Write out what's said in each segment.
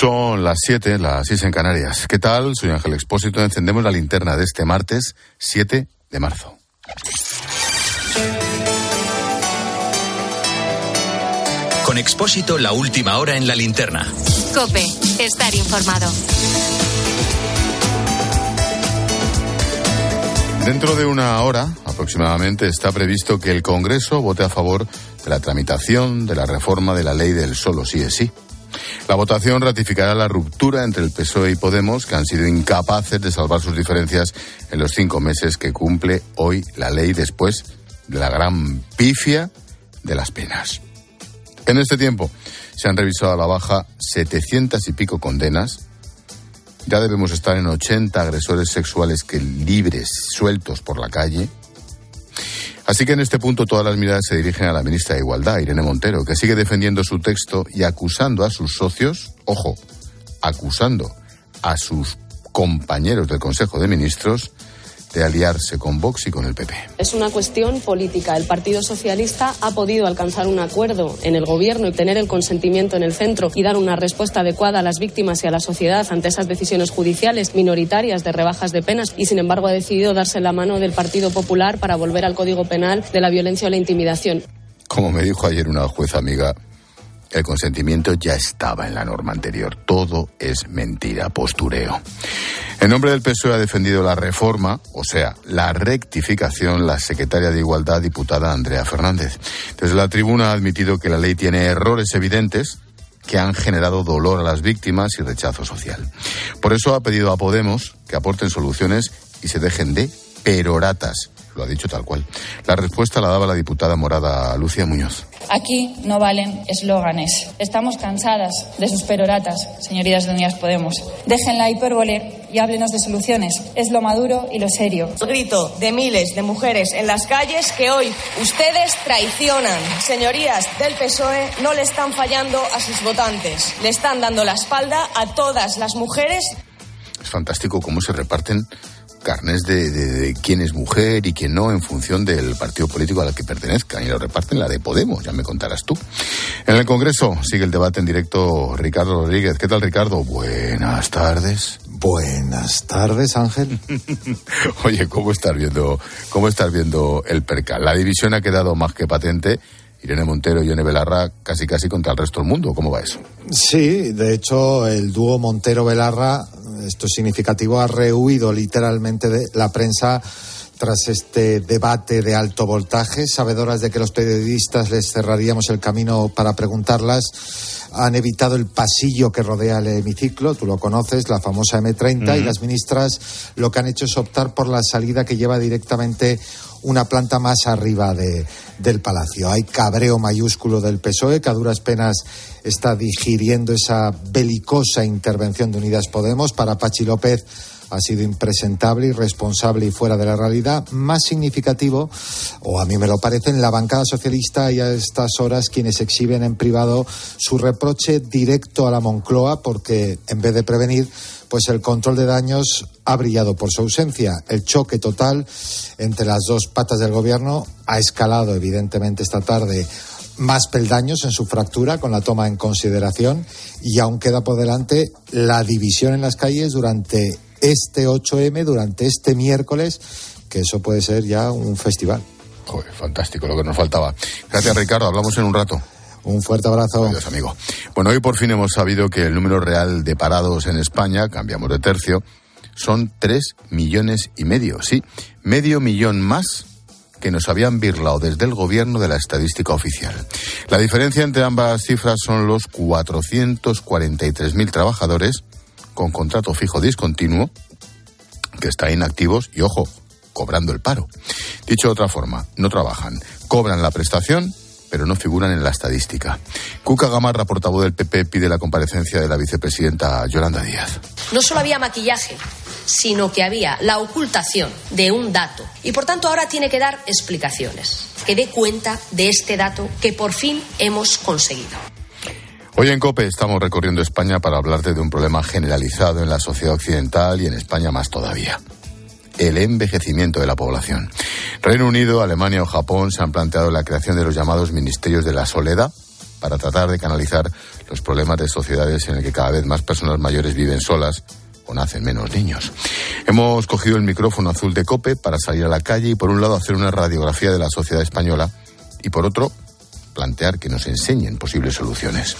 Son las 7, las 6 en Canarias. ¿Qué tal? Soy Ángel Expósito. Encendemos la linterna de este martes 7 de marzo. Con Expósito, la última hora en la linterna. Cope, estar informado. Dentro de una hora aproximadamente está previsto que el Congreso vote a favor de la tramitación de la reforma de la ley del solo sí es sí. La votación ratificará la ruptura entre el PSOE y Podemos, que han sido incapaces de salvar sus diferencias en los cinco meses que cumple hoy la ley después de la gran pifia de las penas. En este tiempo se han revisado a la baja 700 y pico condenas. Ya debemos estar en 80 agresores sexuales que libres, sueltos por la calle. Así que en este punto todas las miradas se dirigen a la ministra de Igualdad, Irene Montero, que sigue defendiendo su texto y acusando a sus socios, ojo, acusando a sus compañeros del Consejo de Ministros de aliarse con Vox y con el PP. Es una cuestión política. El Partido Socialista ha podido alcanzar un acuerdo en el Gobierno y tener el consentimiento en el centro y dar una respuesta adecuada a las víctimas y a la sociedad ante esas decisiones judiciales minoritarias de rebajas de penas y, sin embargo, ha decidido darse la mano del Partido Popular para volver al Código Penal de la violencia o la intimidación. Como me dijo ayer una jueza amiga, el consentimiento ya estaba en la norma anterior. Todo es mentira, postureo. En nombre del PSOE ha defendido la reforma, o sea, la rectificación, la secretaria de Igualdad, diputada Andrea Fernández. Desde la tribuna ha admitido que la ley tiene errores evidentes que han generado dolor a las víctimas y rechazo social. Por eso ha pedido a Podemos que aporten soluciones y se dejen de peroratas lo ha dicho tal cual. La respuesta la daba la diputada morada Lucia Muñoz. Aquí no valen eslóganes. Estamos cansadas de sus peroratas, señorías de Unidas Podemos. Dejen la hipérbole y háblenos de soluciones. Es lo maduro y lo serio. El grito de miles de mujeres en las calles que hoy ustedes traicionan. Señorías del PSOE no le están fallando a sus votantes. Le están dando la espalda a todas las mujeres. Es fantástico cómo se reparten carnes de, quién es mujer y quién no en función del partido político al que pertenezcan y lo reparten la de Podemos, ya me contarás tú. En el Congreso sigue el debate en directo Ricardo Rodríguez. ¿Qué tal Ricardo? Buenas tardes. Buenas tardes, Ángel. Oye, ¿cómo estás viendo, cómo estás viendo el percal? La división ha quedado más que patente. Irene Montero y Yone Belarra casi casi contra el resto del mundo. ¿Cómo va eso? Sí, de hecho, el dúo Montero-Belarra esto es significativo, ha rehuido literalmente de la prensa tras este debate de alto voltaje, sabedoras de que los periodistas les cerraríamos el camino para preguntarlas, han evitado el pasillo que rodea el hemiciclo, tú lo conoces, la famosa M30, y las ministras lo que han hecho es optar por la salida que lleva directamente una planta más arriba de, del palacio. Hay cabreo mayúsculo del PSOE que a duras penas está digiriendo esa belicosa intervención de Unidas Podemos. Para Pachi López ha sido impresentable, irresponsable y fuera de la realidad. Más significativo, o a mí me lo parece, en la bancada socialista y a estas horas quienes exhiben en privado su reproche directo a la Moncloa porque en vez de prevenir, pues el control de daños ha brillado por su ausencia. El choque total entre las dos patas del gobierno ha escalado evidentemente esta tarde más peldaños en su fractura con la toma en consideración y aún queda por delante la división en las calles durante este 8M, durante este miércoles, que eso puede ser ya un festival. Joder, fantástico lo que nos faltaba. Gracias Ricardo, hablamos en un rato. Un fuerte abrazo. Adiós, amigo. Bueno, hoy por fin hemos sabido que el número real de parados en España, cambiamos de tercio, son tres millones y medio. Sí, medio millón más que nos habían birlado desde el gobierno de la estadística oficial. La diferencia entre ambas cifras son los 443.000 trabajadores con contrato fijo discontinuo que están inactivos y, ojo, cobrando el paro. Dicho de otra forma, no trabajan, cobran la prestación pero no figuran en la estadística. Cuca Gamarra, portavoz del PP, pide la comparecencia de la vicepresidenta Yolanda Díaz. No solo había maquillaje, sino que había la ocultación de un dato. Y por tanto ahora tiene que dar explicaciones, que dé cuenta de este dato que por fin hemos conseguido. Hoy en COPE estamos recorriendo España para hablarte de un problema generalizado en la sociedad occidental y en España más todavía el envejecimiento de la población. Reino Unido, Alemania o Japón se han planteado la creación de los llamados ministerios de la soledad para tratar de canalizar los problemas de sociedades en el que cada vez más personas mayores viven solas o nacen menos niños. Hemos cogido el micrófono azul de Cope para salir a la calle y por un lado hacer una radiografía de la sociedad española y por otro plantear que nos enseñen posibles soluciones.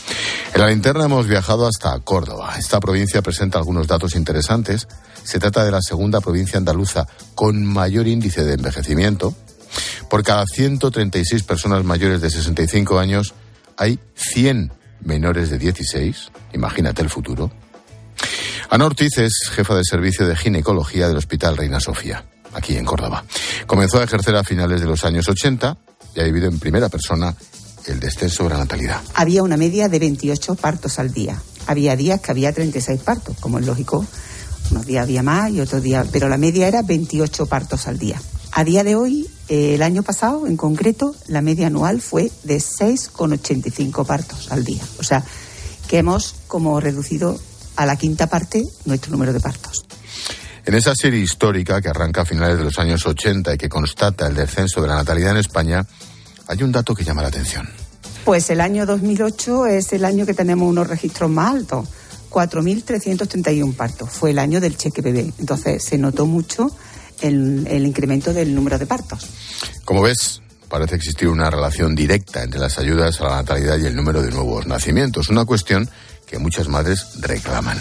En la linterna hemos viajado hasta Córdoba. Esta provincia presenta algunos datos interesantes. Se trata de la segunda provincia andaluza con mayor índice de envejecimiento. Por cada 136 personas mayores de 65 años hay 100 menores de 16. Imagínate el futuro. Ana Ortiz es jefa de servicio de ginecología del Hospital Reina Sofía, aquí en Córdoba. Comenzó a ejercer a finales de los años 80 y ha vivido en primera persona el descenso de la natalidad. Había una media de 28 partos al día. Había días que había 36 partos, como es lógico. Unos días había más y otros días, pero la media era 28 partos al día. A día de hoy, eh, el año pasado en concreto, la media anual fue de 6,85 partos al día. O sea, que hemos como reducido a la quinta parte nuestro número de partos. En esa serie histórica que arranca a finales de los años 80 y que constata el descenso de la natalidad en España, hay un dato que llama la atención. Pues el año 2008 es el año que tenemos unos registros más altos, 4.331 partos. Fue el año del cheque bebé. Entonces se notó mucho el, el incremento del número de partos. Como ves, parece existir una relación directa entre las ayudas a la natalidad y el número de nuevos nacimientos. Una cuestión que muchas madres reclaman.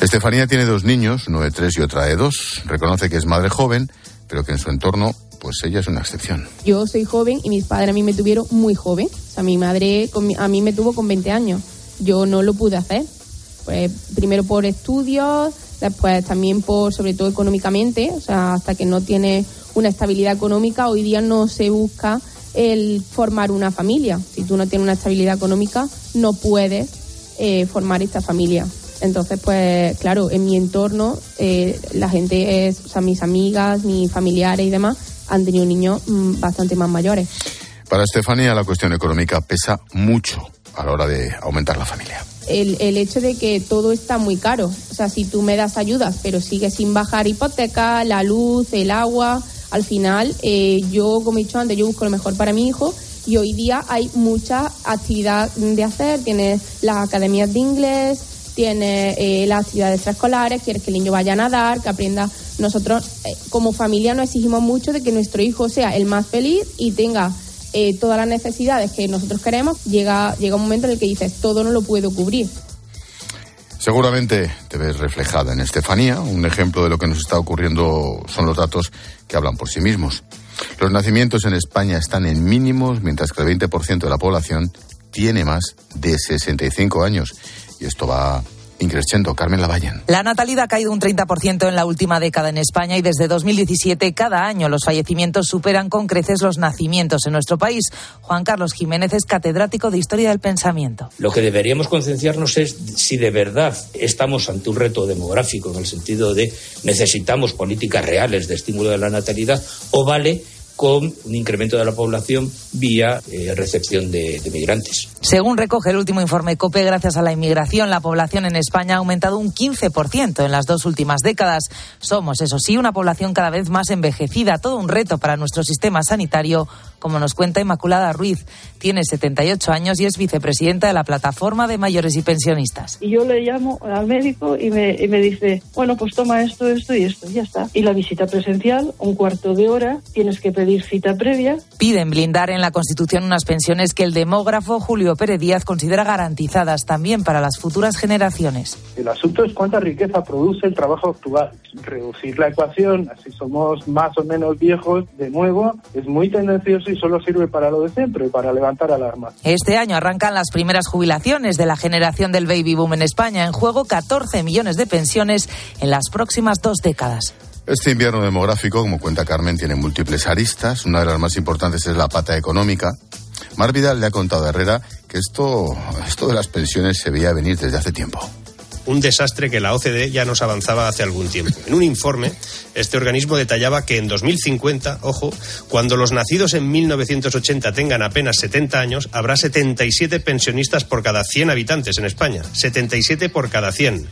Estefanía tiene dos niños, uno de tres y otra de dos. Reconoce que es madre joven, pero que en su entorno pues ella es una excepción. Yo soy joven y mis padres a mí me tuvieron muy joven. O sea, mi madre a mí me tuvo con 20 años. Yo no lo pude hacer. Pues primero por estudios, después también por, sobre todo económicamente. O sea, hasta que no tiene una estabilidad económica, hoy día no se busca el formar una familia. Si tú no tienes una estabilidad económica, no puedes eh, formar esta familia. Entonces, pues claro, en mi entorno, eh, la gente es, o sea, mis amigas, mis familiares y demás, han tenido niños mm, bastante más mayores. Para Estefanía la cuestión económica pesa mucho a la hora de aumentar la familia. El, el, hecho de que todo está muy caro. O sea, si tú me das ayudas, pero sigues sin bajar hipoteca, la luz, el agua, al final eh, yo, como he dicho antes, yo busco lo mejor para mi hijo y hoy día hay mucha actividad de hacer. Tienes las academias de inglés, tienes eh, las actividades extraescolares, quieres que el niño vaya a nadar, que aprenda nosotros eh, como familia nos exigimos mucho de que nuestro hijo sea el más feliz y tenga eh, todas las necesidades que nosotros queremos. Llega, llega un momento en el que dices, todo no lo puedo cubrir. Seguramente te ves reflejada en Estefanía. Un ejemplo de lo que nos está ocurriendo son los datos que hablan por sí mismos. Los nacimientos en España están en mínimos, mientras que el 20% de la población tiene más de 65 años. Y esto va increciendo. Carmen Lavallen. La natalidad ha caído un 30% en la última década en España y desde 2017 cada año los fallecimientos superan con creces los nacimientos en nuestro país. Juan Carlos Jiménez es catedrático de Historia del Pensamiento. Lo que deberíamos concienciarnos es si de verdad estamos ante un reto demográfico en el sentido de necesitamos políticas reales de estímulo de la natalidad o vale con un incremento de la población vía eh, recepción de, de, migrantes. Según recoge el último informe COPE, gracias a la inmigración, la población en España ha aumentado un 15% en las dos últimas décadas. Somos, eso sí, una población cada vez más envejecida, todo un reto para nuestro sistema sanitario, como nos cuenta Inmaculada Ruiz. Tiene 78 años y es vicepresidenta de la Plataforma de Mayores y Pensionistas. Y yo le llamo al médico y me, y me dice, bueno, pues toma esto, esto y esto, y ya está. Y la visita presencial, un cuarto de hora, tienes que pedir cita previa. Piden blindar en la Constitución unas pensiones que el demógrafo Julio Pérez Díaz considera garantizadas también para las futuras generaciones. El asunto es cuánta riqueza produce el trabajo actual. Reducir la ecuación, así somos más o menos viejos, de nuevo, es muy tendencioso y solo sirve para lo de siempre, para levantar alarmas. Este año arrancan las primeras jubilaciones de la generación del baby boom en España. En juego 14 millones de pensiones en las próximas dos décadas. Este invierno demográfico, como cuenta Carmen, tiene múltiples aristas. Una de las más importantes es la pata económica. Mar Vidal le ha contado a Herrera que esto, esto de las pensiones se veía venir desde hace tiempo un desastre que la OCDE ya nos avanzaba hace algún tiempo. En un informe, este organismo detallaba que en 2050, ojo, cuando los nacidos en 1980 tengan apenas 70 años, habrá 77 pensionistas por cada 100 habitantes en España. 77 por cada 100.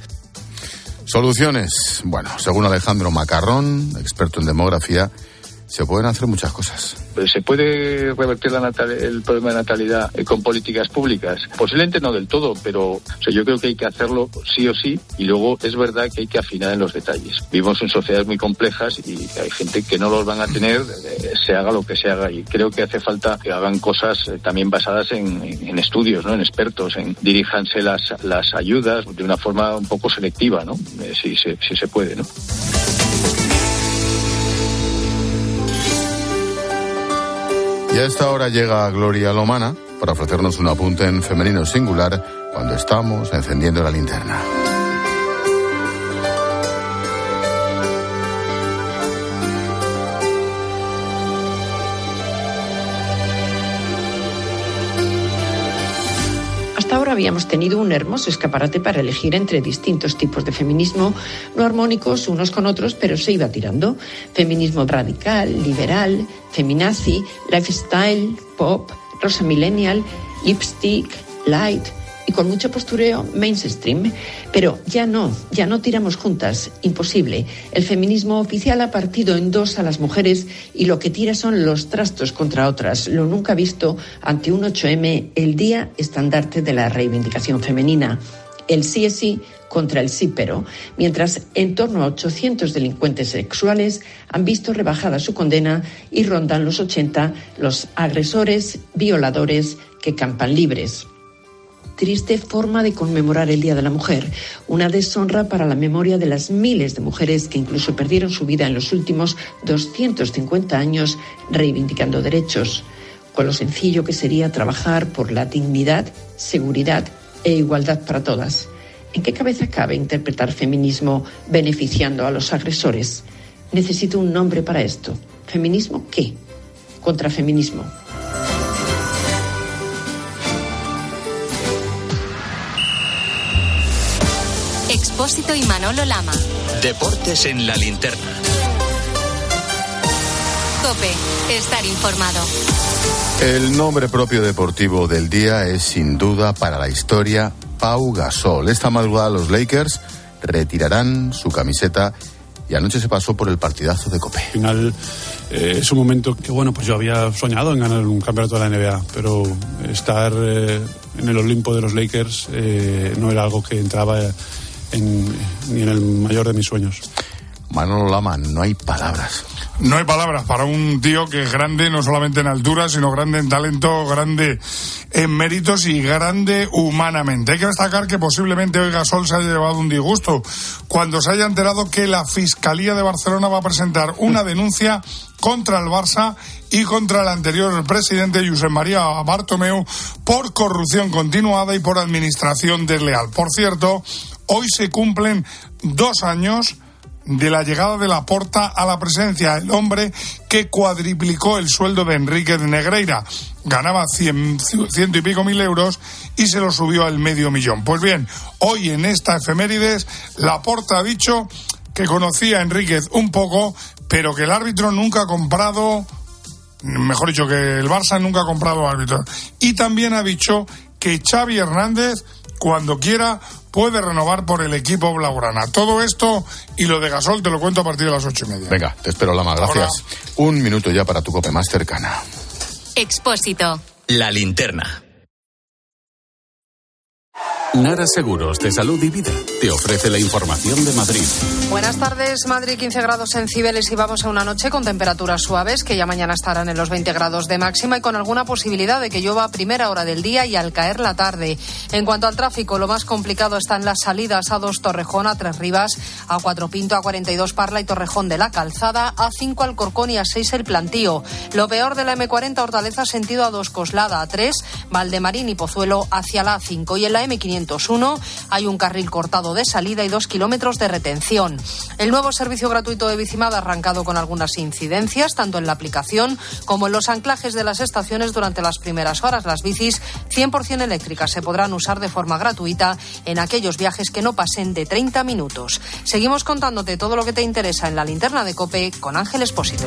Soluciones. Bueno, según Alejandro Macarrón, experto en demografía, se pueden hacer muchas cosas. ¿Se puede revertir la el problema de natalidad eh, con políticas públicas? Posiblemente no del todo, pero yo creo que hay que hacerlo sí o sí y luego es verdad que hay que afinar en los detalles. Vivimos en sociedades muy complejas y hay gente que no los van a tener, eh, se haga lo que se haga y creo que hace falta que hagan cosas eh, también basadas en, estudios, ¿no? en expertos, en diríjanse las, las ayudas de una forma un poco selectiva, ¿no? si, se, si se puede. ¿no? Y a esta hora llega Gloria Lomana para ofrecernos un apunte en femenino singular cuando estamos encendiendo la linterna. Habíamos tenido un hermoso escaparate para elegir entre distintos tipos de feminismo, no armónicos unos con otros, pero se iba tirando. Feminismo radical, liberal, feminazi, lifestyle, pop, rosa millennial, lipstick, light, y con mucho postureo mainstream. Pero ya no, ya no tiramos juntas, imposible. El feminismo oficial ha partido en dos a las mujeres y lo que tira son los trastos contra otras, lo nunca visto ante un 8M, el día estandarte de la reivindicación femenina. El sí es sí contra el sí pero, mientras en torno a 800 delincuentes sexuales han visto rebajada su condena y rondan los 80 los agresores, violadores que campan libres triste forma de conmemorar el Día de la Mujer, una deshonra para la memoria de las miles de mujeres que incluso perdieron su vida en los últimos 250 años reivindicando derechos, con lo sencillo que sería trabajar por la dignidad, seguridad e igualdad para todas. ¿En qué cabeza cabe interpretar feminismo beneficiando a los agresores? Necesito un nombre para esto. ¿Feminismo qué? Contrafeminismo. Expósito y Manolo Lama. Deportes en la linterna. Cope, estar informado. El nombre propio deportivo del día es sin duda para la historia Pau Gasol. Esta madrugada los Lakers retirarán su camiseta y anoche se pasó por el partidazo de Cope. Al final eh, es un momento que, bueno, pues yo había soñado en ganar un campeonato de la NBA, pero estar eh, en el Olimpo de los Lakers eh, no era algo que entraba ni en el mayor de mis sueños. Manolo Lama, no hay palabras. No hay palabras para un tío que es grande no solamente en altura, sino grande en talento, grande en méritos y grande humanamente. Hay que destacar que posiblemente hoy Gasol se haya llevado un disgusto cuando se haya enterado que la Fiscalía de Barcelona va a presentar una denuncia contra el Barça y contra el anterior presidente Josep María Bartomeu por corrupción continuada y por administración desleal. Por cierto, Hoy se cumplen dos años de la llegada de la Porta a la presidencia, el hombre que cuadriplicó el sueldo de Enrique de Negreira. Ganaba cien, ciento y pico mil euros y se lo subió al medio millón. Pues bien, hoy en esta efemérides, la Porta ha dicho que conocía a Enríquez un poco, pero que el árbitro nunca ha comprado, mejor dicho, que el Barça nunca ha comprado árbitro. Y también ha dicho que Xavi Hernández, cuando quiera, puede renovar por el equipo Blaugrana. Todo esto y lo de Gasol te lo cuento a partir de las ocho y media. Venga, te espero, Lama. Gracias. Un minuto ya para tu cope más cercana. Expósito. La linterna. Nara Seguros de Salud y Vida te ofrece la información de Madrid. Buenas tardes, Madrid 15 grados en Cibeles y vamos a una noche con temperaturas suaves que ya mañana estarán en los 20 grados de máxima y con alguna posibilidad de que llueva a primera hora del día y al caer la tarde. En cuanto al tráfico, lo más complicado está en las salidas a 2 Torrejón, a 3 Rivas, a 4 Pinto, a 42 Parla y Torrejón de la Calzada, a 5 Alcorcón y a 6 El Plantío. Lo peor de la M40 Hortaleza sentido a 2 Coslada, a 3 Valdemarín y Pozuelo hacia la A5 y en la M500 hay un carril cortado de salida y dos kilómetros de retención. El nuevo servicio gratuito de Bicimad ha arrancado con algunas incidencias, tanto en la aplicación como en los anclajes de las estaciones durante las primeras horas. Las bicis 100% eléctricas se podrán usar de forma gratuita en aquellos viajes que no pasen de 30 minutos. Seguimos contándote todo lo que te interesa en la linterna de Cope con Ángel Espósito.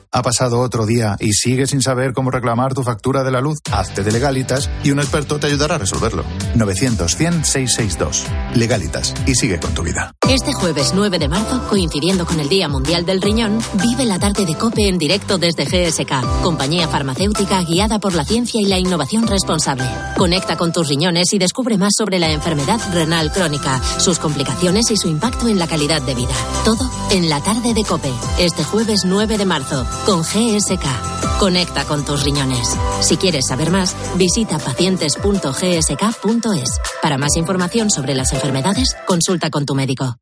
Ha pasado otro día y sigues sin saber cómo reclamar tu factura de la luz. Hazte de legalitas y un experto te ayudará a resolverlo. 900-100-662. Legalitas y sigue con tu vida. Este jueves 9 de marzo, coincidiendo con el Día Mundial del Riñón, vive la tarde de COPE en directo desde GSK, compañía farmacéutica guiada por la ciencia y la innovación responsable. Conecta con tus riñones y descubre más sobre la enfermedad renal crónica, sus complicaciones y su impacto en la calidad de vida. Todo en la tarde de COPE, este jueves 9 de marzo con GSK. Conecta con tus riñones. Si quieres saber más, visita pacientes.gsk.es. Para más información sobre las enfermedades, consulta con tu médico.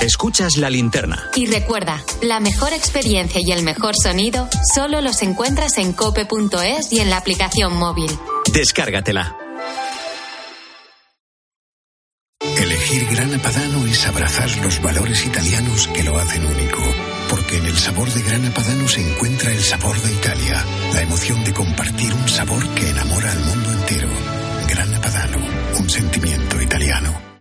Escuchas la linterna. Y recuerda, la mejor experiencia y el mejor sonido solo los encuentras en cope.es y en la aplicación móvil. Descárgatela. Elegir Grana Padano es abrazar los valores italianos que lo hacen único. Porque en el sabor de Grana Padano se encuentra el sabor de Italia, la emoción de compartir un sabor que enamora al mundo entero. Grana Padano, un sentimiento italiano.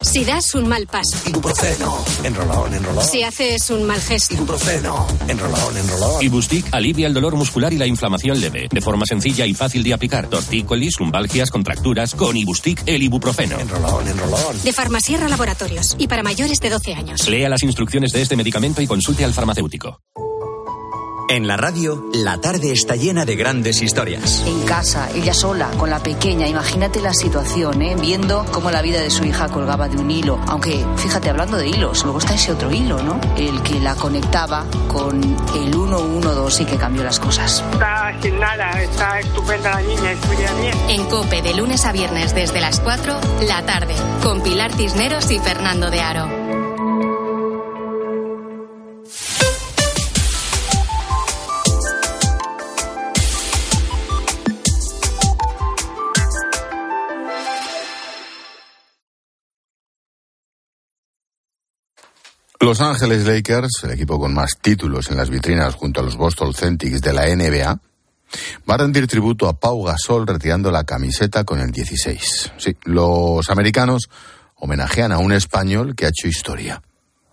Si das un mal paso. Ibuprofeno. Enrolón, enrolón. Si haces un mal gesto. Ibuprofeno. Enrolón, enrolón. Ibustic alivia el dolor muscular y la inflamación leve. De forma sencilla y fácil de aplicar. Tortícolis, lumbalgias, contracturas. Con Ibustic, el ibuprofeno. Enrolón, enrolón. De Farmasierra Laboratorios. Y para mayores de 12 años. Lea las instrucciones de este medicamento y consulte al farmacéutico. En la radio, la tarde está llena de grandes historias. En casa, ella sola, con la pequeña. Imagínate la situación, ¿eh? Viendo cómo la vida de su hija colgaba de un hilo. Aunque, fíjate, hablando de hilos, luego está ese otro hilo, ¿no? El que la conectaba con el 112 y que cambió las cosas. Está sin nada, está estupenda la niña, estudia bien. En COPE, de lunes a viernes desde las 4, la tarde, con Pilar Cisneros y Fernando de Aro. Los Ángeles Lakers, el equipo con más títulos en las vitrinas junto a los Boston Celtics de la NBA, va a rendir tributo a Pau Gasol retirando la camiseta con el 16. Sí, los americanos homenajean a un español que ha hecho historia.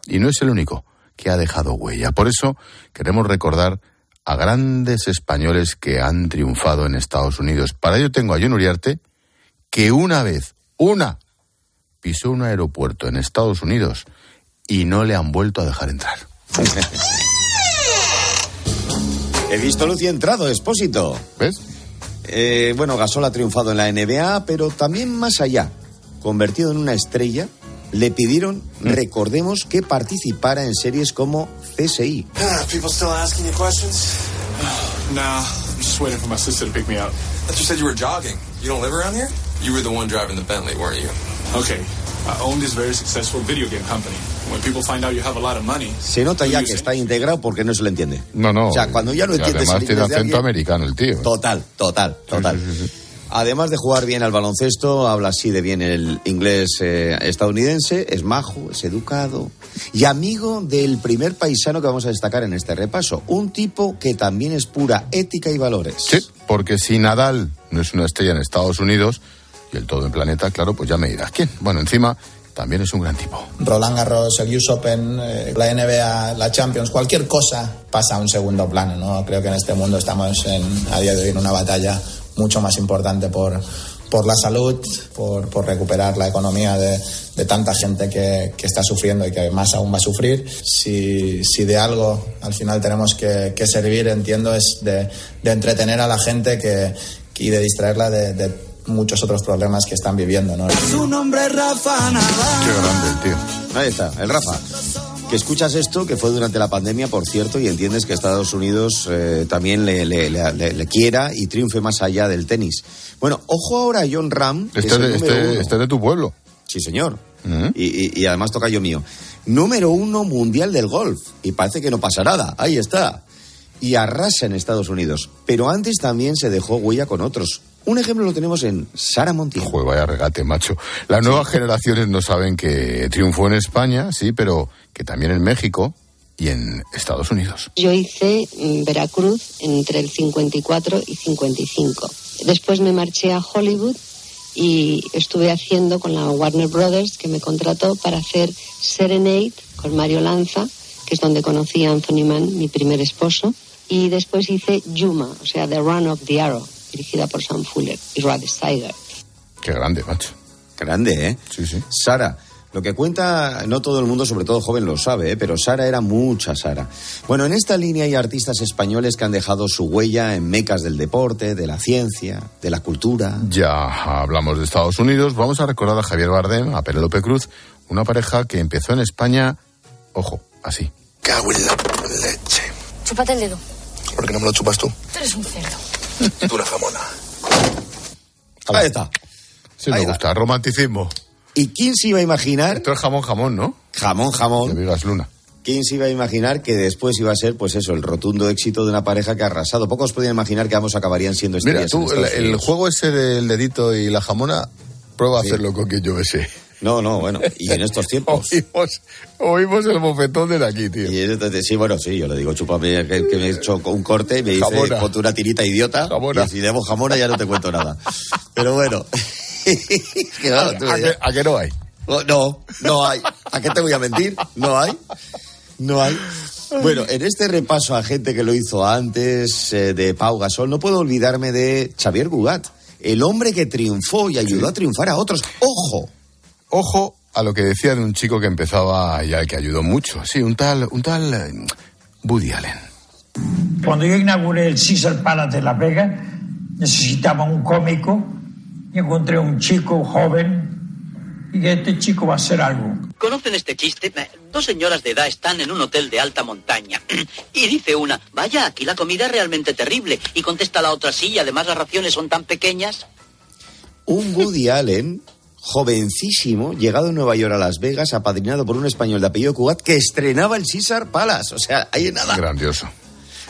Y no es el único que ha dejado huella. Por eso queremos recordar a grandes españoles que han triunfado en Estados Unidos. Para ello tengo a John Uriarte, que una vez, una, pisó un aeropuerto en Estados Unidos y no le han vuelto a dejar entrar. He visto luz y entrado, expósito. ¿Ves? Eh, bueno, Gasol ha triunfado en la NBA, pero también más allá. Convertido en una estrella, le pidieron, Mm. recordemos, que participara en series como CSI. Se nota ya que está integrado porque no se le entiende. No, no. O sea, cuando ya no entiendes Además tiene acento alguien- americano el tío. Total, total, total. Además de jugar bien al baloncesto, habla así de bien el inglés eh, estadounidense, es majo, es educado y amigo del primer paisano que vamos a destacar en este repaso, un tipo que también es pura ética y valores. Sí, porque si Nadal no es una estrella en Estados Unidos y el todo en planeta, claro, pues ya me dirás quién. Bueno, encima también es un gran tipo. Roland Garros, el US Open, eh, la NBA, la Champions, cualquier cosa pasa a un segundo plano. ¿no? Creo que en este mundo estamos en, a día de hoy en una batalla mucho más importante por, por la salud, por, por recuperar la economía de, de tanta gente que, que está sufriendo y que más aún va a sufrir. Si, si de algo al final tenemos que, que servir, entiendo, es de, de entretener a la gente que, y de distraerla de, de muchos otros problemas que están viviendo. ¿no? Su nombre es Rafa Qué grande el tío. Ahí está, el Rafa. Que escuchas esto, que fue durante la pandemia, por cierto, y entiendes que Estados Unidos eh, también le, le- le- le- le quiera y triunfe más allá del tenis. Bueno, ojo ahora a John Ram. que Este es de, este- este es de tu pueblo. Sí, señor. Y, y- y además toca yo mío. Número uno mundial del golf. Y parece que no pasa nada. Ahí está. Y arrasa en Estados Unidos. Pero antes también se dejó huella con otros. Un ejemplo lo tenemos en Sara Montiel. Joder, vaya regate, macho. Las nuevas generaciones no saben que triunfó en España, sí, pero que también en México y en Estados Unidos. Yo hice mm, Veracruz entre el 54 y 55. Después me marché a Hollywood y estuve haciendo con la Warner Brothers, que me contrató para hacer Serenade con Mario Lanza, que es donde conocí a Anthony Mann, mi primer esposo. Y después hice Yuma, o sea, The Run of the Arrow, dirigida por Sam Fuller y Rod Steiger. Qué grande, macho. Grande, ¿eh? Sí, sí. Sara, lo que cuenta, no todo el mundo, sobre todo joven, lo sabe, ¿eh? pero Sara era mucha Sara. Bueno, en esta línea hay artistas españoles que han dejado su huella en mecas del deporte, de la ciencia, de la cultura. Ya hablamos de Estados Unidos, vamos a recordar a Javier Bardem, a Penélope Cruz, una pareja que empezó en España, ojo, así. Cago en la leche. Chúpate el dedo. ¿Por qué no me lo chupas tú? Tú eres un cerdo. Tú la jamona. Ahí está. Sí, me gusta, romanticismo. ¿Y quién se iba a imaginar? Esto es jamón, jamón, ¿no? Jamón, jamón. Que digas Luna. ¿Quién se iba a imaginar que después iba a ser, pues eso, el rotundo éxito de una pareja que ha arrasado? Pocos podían imaginar que ambos acabarían siendo Mira, estrellas. tú, en el, juego ese del dedito y la jamona, prueba a hacerlo con quien yo besé. No, no, bueno, y en estos tiempos. Oímos, oímos el bofetón de aquí, tío. Y entonces, sí, bueno, sí, yo le digo, chúpame, que, que me he hecho un corte y me dice, Jamona. ponte una tirita idiota. Jamona. Y si debo jamona ya no te cuento nada. Pero bueno. que claro, tú ¿A, que, a que no hay? Oh, No, no hay. ¿A qué te voy a mentir? No hay. No hay. Bueno, en este repaso a gente que lo hizo antes eh, de Pau Gasol, no puedo olvidarme de Xavier Gugat, el hombre que triunfó y ayudó a triunfar a otros. ¡Ojo! Ojo a lo que decía de un chico que empezaba y al que ayudó mucho. Sí, un tal, un tal eh, Woody Allen. Cuando yo inauguré el Caesar Palace de Las Vegas, necesitaba un cómico y encontré un chico joven y que este chico va a hacer algo. ¿Conocen este chiste? Dos señoras de edad están en un hotel de alta montaña. Y dice una, vaya, aquí la comida es realmente terrible. Y contesta la otra, sí, y además las raciones son tan pequeñas. Un Woody Allen, jovencísimo, llegado en Nueva York a Las Vegas, apadrinado por un español de apellido Cugat, que estrenaba el Caesar Palace. O sea, ahí en nada. Grandioso.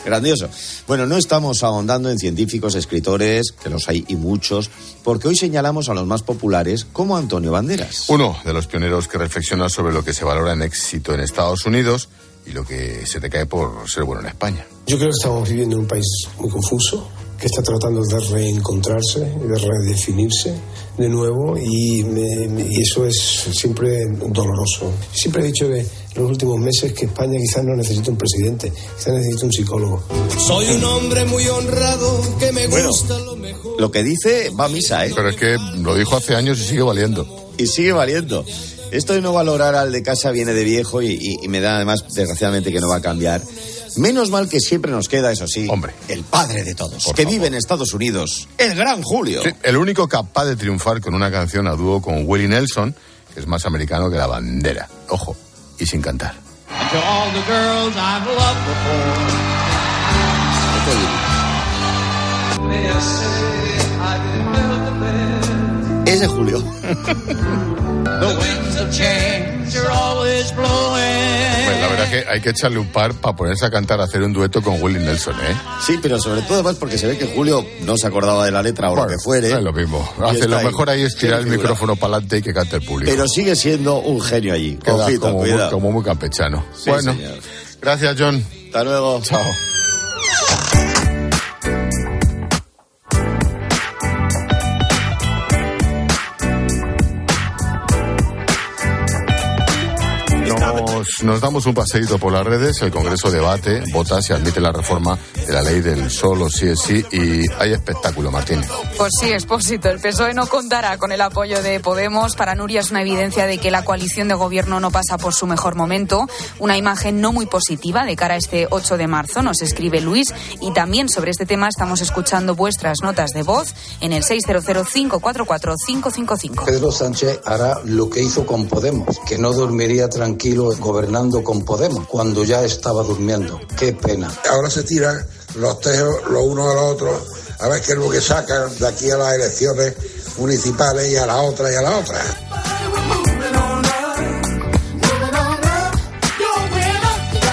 Grandioso. Bueno, no estamos ahondando en científicos, escritores, que los hay y muchos, porque hoy señalamos a los más populares como Antonio Banderas. Uno de los pioneros que reflexiona sobre lo que se valora en éxito en Estados Unidos y lo que se te cae por ser bueno en España. Yo creo que estamos viviendo en un país muy confuso, que está tratando de reencontrarse, de redefinirse de nuevo y, me- me- y eso es siempre doloroso. Siempre he dicho que en los últimos meses que España quizás no necesita un presidente, quizás necesita un psicólogo. Soy un hombre muy honrado que me Bueno. gusta lo mejor. Lo que dice va a misa, ¿eh? Pero es que lo dijo hace años y sigue valiendo. Y sigue valiendo. Esto de no valorar al de casa viene de viejo y, y- y me da además, desgraciadamente, que no va a cambiar. Menos mal que siempre nos queda, eso sí, Hombre. el padre de todos, Por que favor. vive en Estados Unidos, el gran Julio. Sí, el único capaz de triunfar con una canción a dúo con Willie Nelson, que es más americano que la bandera. Ojo, y sin cantar. Ese Julio. The winds of change are always blowing. Pues la verdad que hay que echarle un par para ponerse a cantar, a hacer un dueto con Willie Nelson, ¿eh? Sí, pero sobre todo además porque se ve que Julio no se acordaba de la letra o lo que fuere. Es lo mismo. Hace lo mejor ahí es tirar el figura. micrófono para adelante y que cante el público. Pero sigue siendo un genio allí. Queda como, muy, como muy campechano. Sí, bueno, señor. gracias, John. Hasta luego. Chao. Nos Pues nos damos un paseíto por las redes. El Congreso debate, vota si admite la reforma de la ley del solo sí es sí y hay espectáculo, Martínez. Pues sí, expósito. El PSOE no contará con el apoyo de Podemos. Para Nuria es una evidencia de que la coalición de gobierno no pasa por su mejor momento. Una imagen no muy positiva de cara a este 8 de marzo, nos escribe Luis. Y también sobre este tema estamos escuchando vuestras notas de voz en el 600544555. Pedro Sánchez hará lo que hizo con Podemos, que no dormiría tranquilo gobernando con Podemos cuando ya estaba durmiendo. Qué pena. Ahora se tiran los tejos los unos a los otros a ver qué es lo que sacan de aquí a las elecciones municipales y a la otra y a la otra.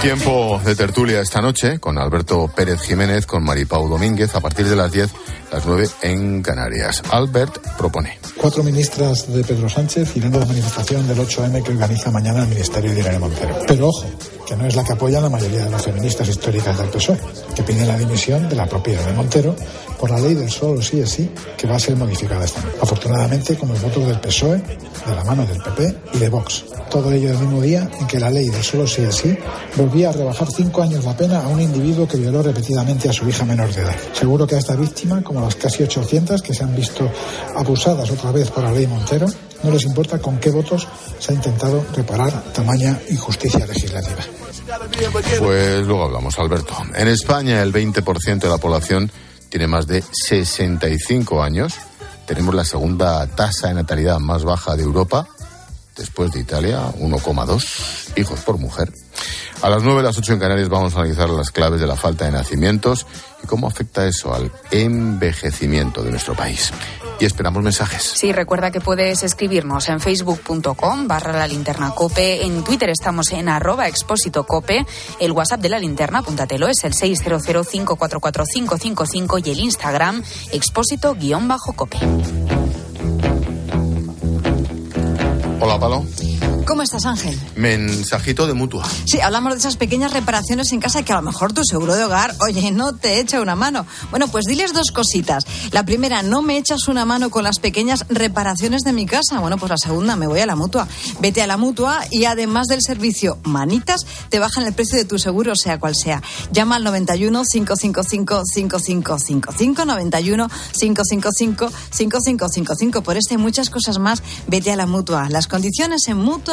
Tiempo de tertulia esta noche con Alberto Pérez Jiménez, con Maripau Domínguez, a partir de las 10, las 9 en Canarias. Albert propone. Cuatro ministras de Pedro Sánchez irán a la manifestación del 8M que organiza mañana el Ministerio de Irene Montero. Pero ojo, que no es la que apoya la mayoría de las feministas históricas del PSOE, que piden la dimisión de la propia Irene Montero por la ley del solo sí es sí, que va a ser modificada esta noche. Afortunadamente, con los votos del PSOE, de la mano del PP y de Vox. Todo ello el mismo día en que la ley del solo sí es sí volvía a rebajar cinco años la pena a un individuo que violó repetidamente a su hija menor de edad. Seguro que a esta víctima, como las casi 800 que se han visto abusadas otra vez por la ley Montero, no les importa con qué votos se ha intentado reparar tamaña injusticia legislativa. Pues luego hablamos, Alberto. En España el 20% de la población tiene más de 65 años. Tenemos la segunda tasa de natalidad más baja de Europa, después de Italia, 1,2 hijos por mujer. A las 9 las 8 en Canarias vamos a analizar las claves de la falta de nacimientos y cómo afecta eso al envejecimiento de nuestro país. Y esperamos mensajes. Sí, recuerda que puedes escribirnos en facebook.com barra la linterna cope, en Twitter estamos en arroba expósito cope, el WhatsApp de la linterna, apúntatelo, es el 600544555 y el Instagram expósito guion bajo cope. Hola, Palo. ¿Cómo estás, Ángel? Mensajito de mutua. Sí, hablamos de esas pequeñas reparaciones en casa que a lo mejor tu seguro de hogar, oye, no te echa una mano. Bueno, pues diles dos cositas. La primera, no me echas una mano con las pequeñas reparaciones de mi casa. Bueno, pues la segunda, me voy a la mutua. Vete a la mutua y además del servicio Manitas, te bajan el precio de tu seguro, sea cual sea. Llama al 91 555 5555 91 555 5555. Por este y muchas cosas más, vete a la mutua. Las condiciones en mutua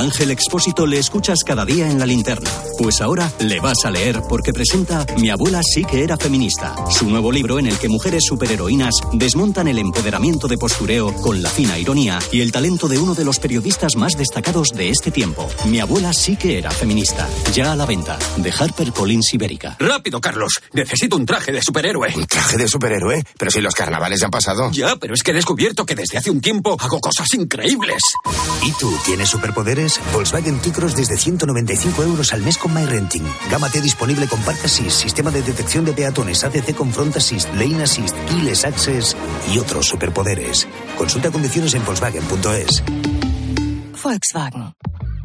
Ángel Expósito le escuchas cada día en la linterna. Pues ahora le vas a leer porque presenta Mi abuela sí que era feminista, su nuevo libro en el que mujeres superheroínas desmontan el empoderamiento de postureo con la fina ironía y el talento de uno de los periodistas más destacados de este tiempo. Mi abuela sí que era feminista. Ya a la venta. De HarperCollins Ibérica. Rápido, Carlos. Necesito un traje de superhéroe. ¿Un traje de superhéroe? Pero si los carnavales ya han pasado. Ya, pero es que he descubierto que desde hace un tiempo hago cosas increíbles. ¿Y tú tienes superpoderes? Volkswagen T-Cross desde 195 euros al mes con MyRenting. Gama T disponible con Park Assist, sistema de detección de peatones, ACC con Front Assist, Lane Assist, Keyless Access y otros superpoderes. Consulta condiciones en Volkswagen.es. Volkswagen.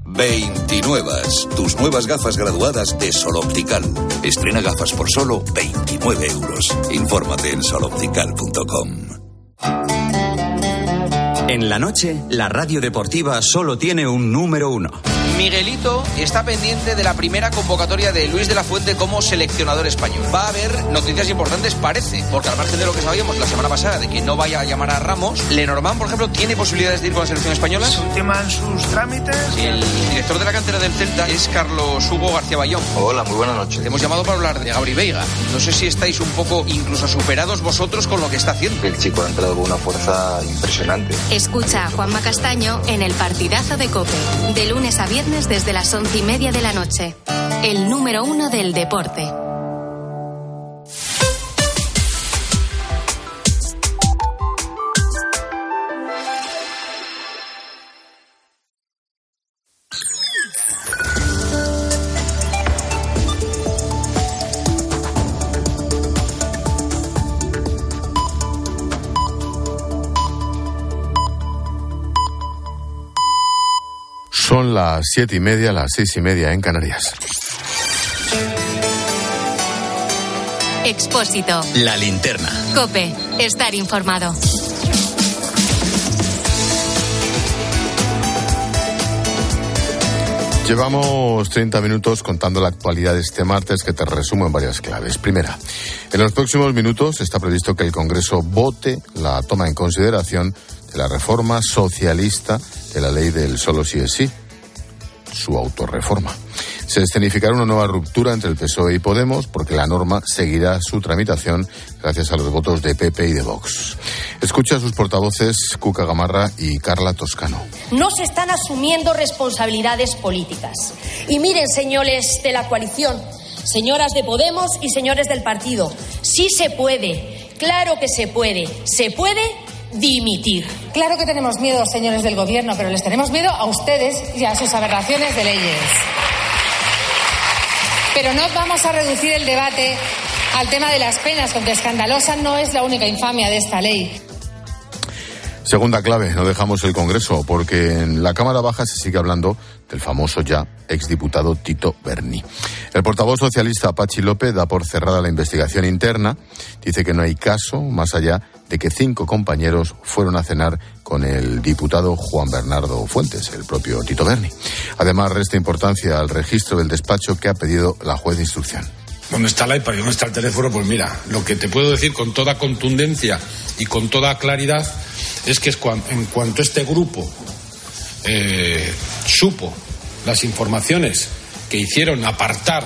29. Tus nuevas gafas graduadas de Sol Optical. Estrena gafas por solo 29 euros. Infórmate en soloptical.com. En la noche, la radio deportiva solo tiene un número uno. Miguelito está pendiente de la primera convocatoria de Luis de la Fuente como seleccionador español. Va a haber noticias importantes, parece, porque al margen de lo que sabíamos la semana pasada de que no vaya a llamar a Ramos, Lenormand, por ejemplo, tiene posibilidades de ir con la selección española. Se ultiman sus trámites. El director de la cantera del Celta es Carlos Hugo García Bayón. Hola, muy buenas noches. Hemos llamado para hablar de Gabri Veiga. No sé si estáis un poco incluso superados vosotros con lo que está haciendo. El chico ha entrado con una fuerza impresionante. Escucha a Juanma Castaño en el partidazo de Cope, de lunes a viernes desde las once y media de la noche. El número uno del deporte. Son las siete y media, las seis y media en Canarias. Expósito. La linterna. Cope. Estar informado. Llevamos 30 minutos contando la actualidad de este martes que te resumo en varias claves. Primera, en los próximos minutos está previsto que el Congreso vote la toma en consideración la reforma socialista de la ley del solo sí es sí, su autorreforma. Se escenificará una nueva ruptura entre el PSOE y Podemos porque la norma seguirá su tramitación gracias a los votos de PP y de Vox. Escucha a sus portavoces Cuca Gamarra y Carla Toscano. No se están asumiendo responsabilidades políticas. Y miren, señores de la coalición, señoras de Podemos y señores del partido, sí se puede, claro que se puede, se puede dimitir. Claro que tenemos miedo, señores del Gobierno, pero les tenemos miedo a ustedes y a sus aberraciones de leyes. Pero no vamos a reducir el debate al tema de las penas, porque escandalosa no es la única infamia de esta ley. Segunda clave, no dejamos el Congreso, porque en la Cámara Baja se sigue hablando del famoso ya exdiputado Tito Berni. El portavoz socialista Pachi López da por cerrada la investigación interna, dice que no hay caso más allá de que cinco compañeros fueron a cenar con el diputado Juan Bernardo Fuentes, el propio Tito Berni. Además, resta importancia al registro del despacho que ha pedido la juez de instrucción. ¿Dónde está el iPad y dónde está el teléfono? Pues mira, lo que te puedo decir con toda contundencia y con toda claridad es que en cuanto este grupo eh, supo las informaciones que hicieron apartar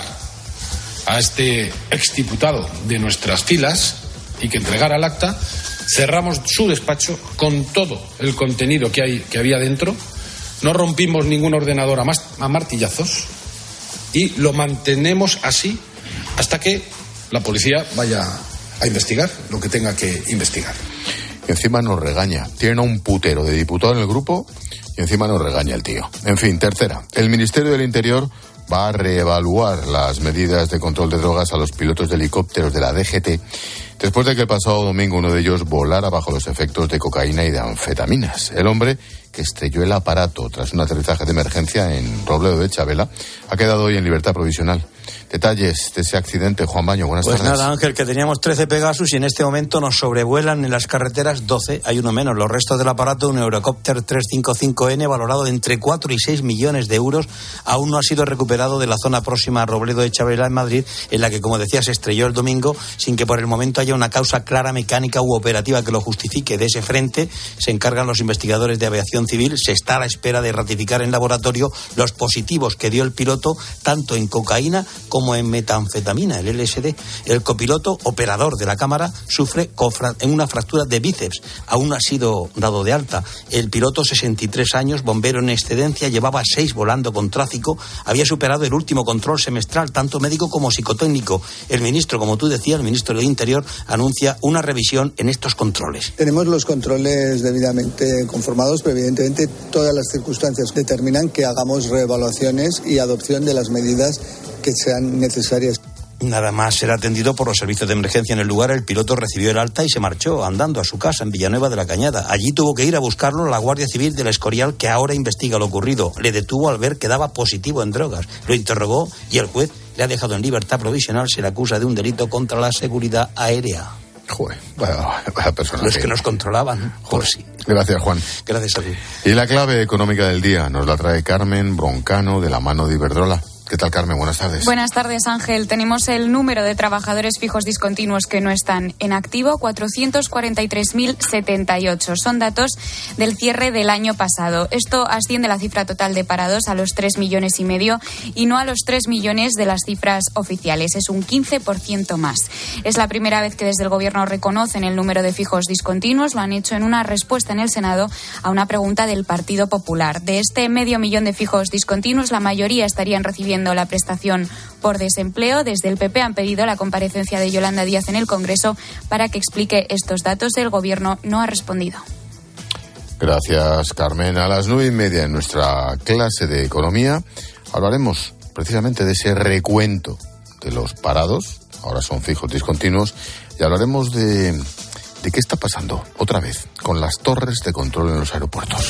a este exdiputado de nuestras filas y que entregara el acta, cerramos su despacho con todo el contenido que, hay, que había dentro, no rompimos ningún ordenador más, a martillazos y lo mantenemos así hasta que la policía vaya a investigar lo que tenga que investigar. Encima nos regaña. Tiene un putero de diputado en el grupo y encima nos regaña el tío. En fin, tercera. El Ministerio del Interior va a reevaluar las medidas de control de drogas a los pilotos de helicópteros de la DGT después de que el pasado domingo uno de ellos volara bajo los efectos de cocaína y de anfetaminas. El hombre estrelló el aparato tras un aterrizaje de emergencia en Robledo de Chabela ha quedado hoy en libertad provisional. Detalles de ese accidente, Juan Baño, buenas pues tardes. Pues nada, Ángel, que teníamos 13 Pegasus y en este momento nos sobrevuelan en las carreteras 12, hay uno menos. Los restos del aparato, un Eurocopter 355N valorado entre 4 y 6 millones de euros, aún no ha sido recuperado de la zona próxima a Robledo de Chabela en Madrid, en la que, como decía, se estrelló el domingo sin que por el momento haya una causa clara mecánica u operativa que lo justifique. De ese frente se encargan los investigadores de aviación civil. Se está a la espera de ratificar en laboratorio los positivos que dio el piloto tanto en cocaína como en metanfetamina, el LSD. El copiloto, operador de la cámara, sufre una fractura de bíceps. Aún no ha sido dado de alta. El piloto, 63 años, bombero en excedencia, llevaba seis volando con tráfico, había superado el último control semestral, tanto médico como psicotécnico. El ministro, como tú decías, el ministro del Interior, anuncia una revisión en estos controles. Tenemos los controles debidamente conformados, pero evidentemente todas las circunstancias determinan que hagamos reevaluaciones y adopción de las medidas que sean necesarias. Nada más ser atendido por los servicios de emergencia en el lugar, el piloto recibió el alta y se marchó andando a su casa en Villanueva de la Cañada. Allí tuvo que ir a buscarlo la Guardia Civil del Escorial que ahora investiga lo ocurrido. Le detuvo al ver que daba positivo en drogas. Lo interrogó y el juez le ha dejado en libertad provisional. Se le acusa de un delito contra la seguridad aérea. Joder, vaya. Los que nos controlaban, por sí. Gracias, Juan. Gracias a ti. Y la clave económica del día nos la trae Carmen Broncano de la mano de Iberdrola. ¿Qué tal, Carmen? Buenas tardes. Buenas tardes, Ángel. Tenemos el número de trabajadores fijos discontinuos que no están en activo, 443.078. Son datos del cierre del año pasado. Esto asciende la cifra total de parados a los 3 millones y medio y no a los 3 millones de las cifras oficiales. Es un 15% más. Es la primera vez que desde el Gobierno reconocen el número de fijos discontinuos. Lo han hecho en una respuesta en el Senado a una pregunta del Partido Popular. De este medio millón de fijos discontinuos, la mayoría estarían recibiendo la prestación por desempleo. Desde el PP han pedido la comparecencia de Yolanda Díaz en el Congreso para que explique estos datos. El Gobierno no ha respondido. Gracias, Carmen. A las nueve y media en nuestra clase de economía hablaremos precisamente de ese recuento de los parados, ahora son fijos discontinuos, y hablaremos de, de qué está pasando otra vez con las torres de control en los aeropuertos.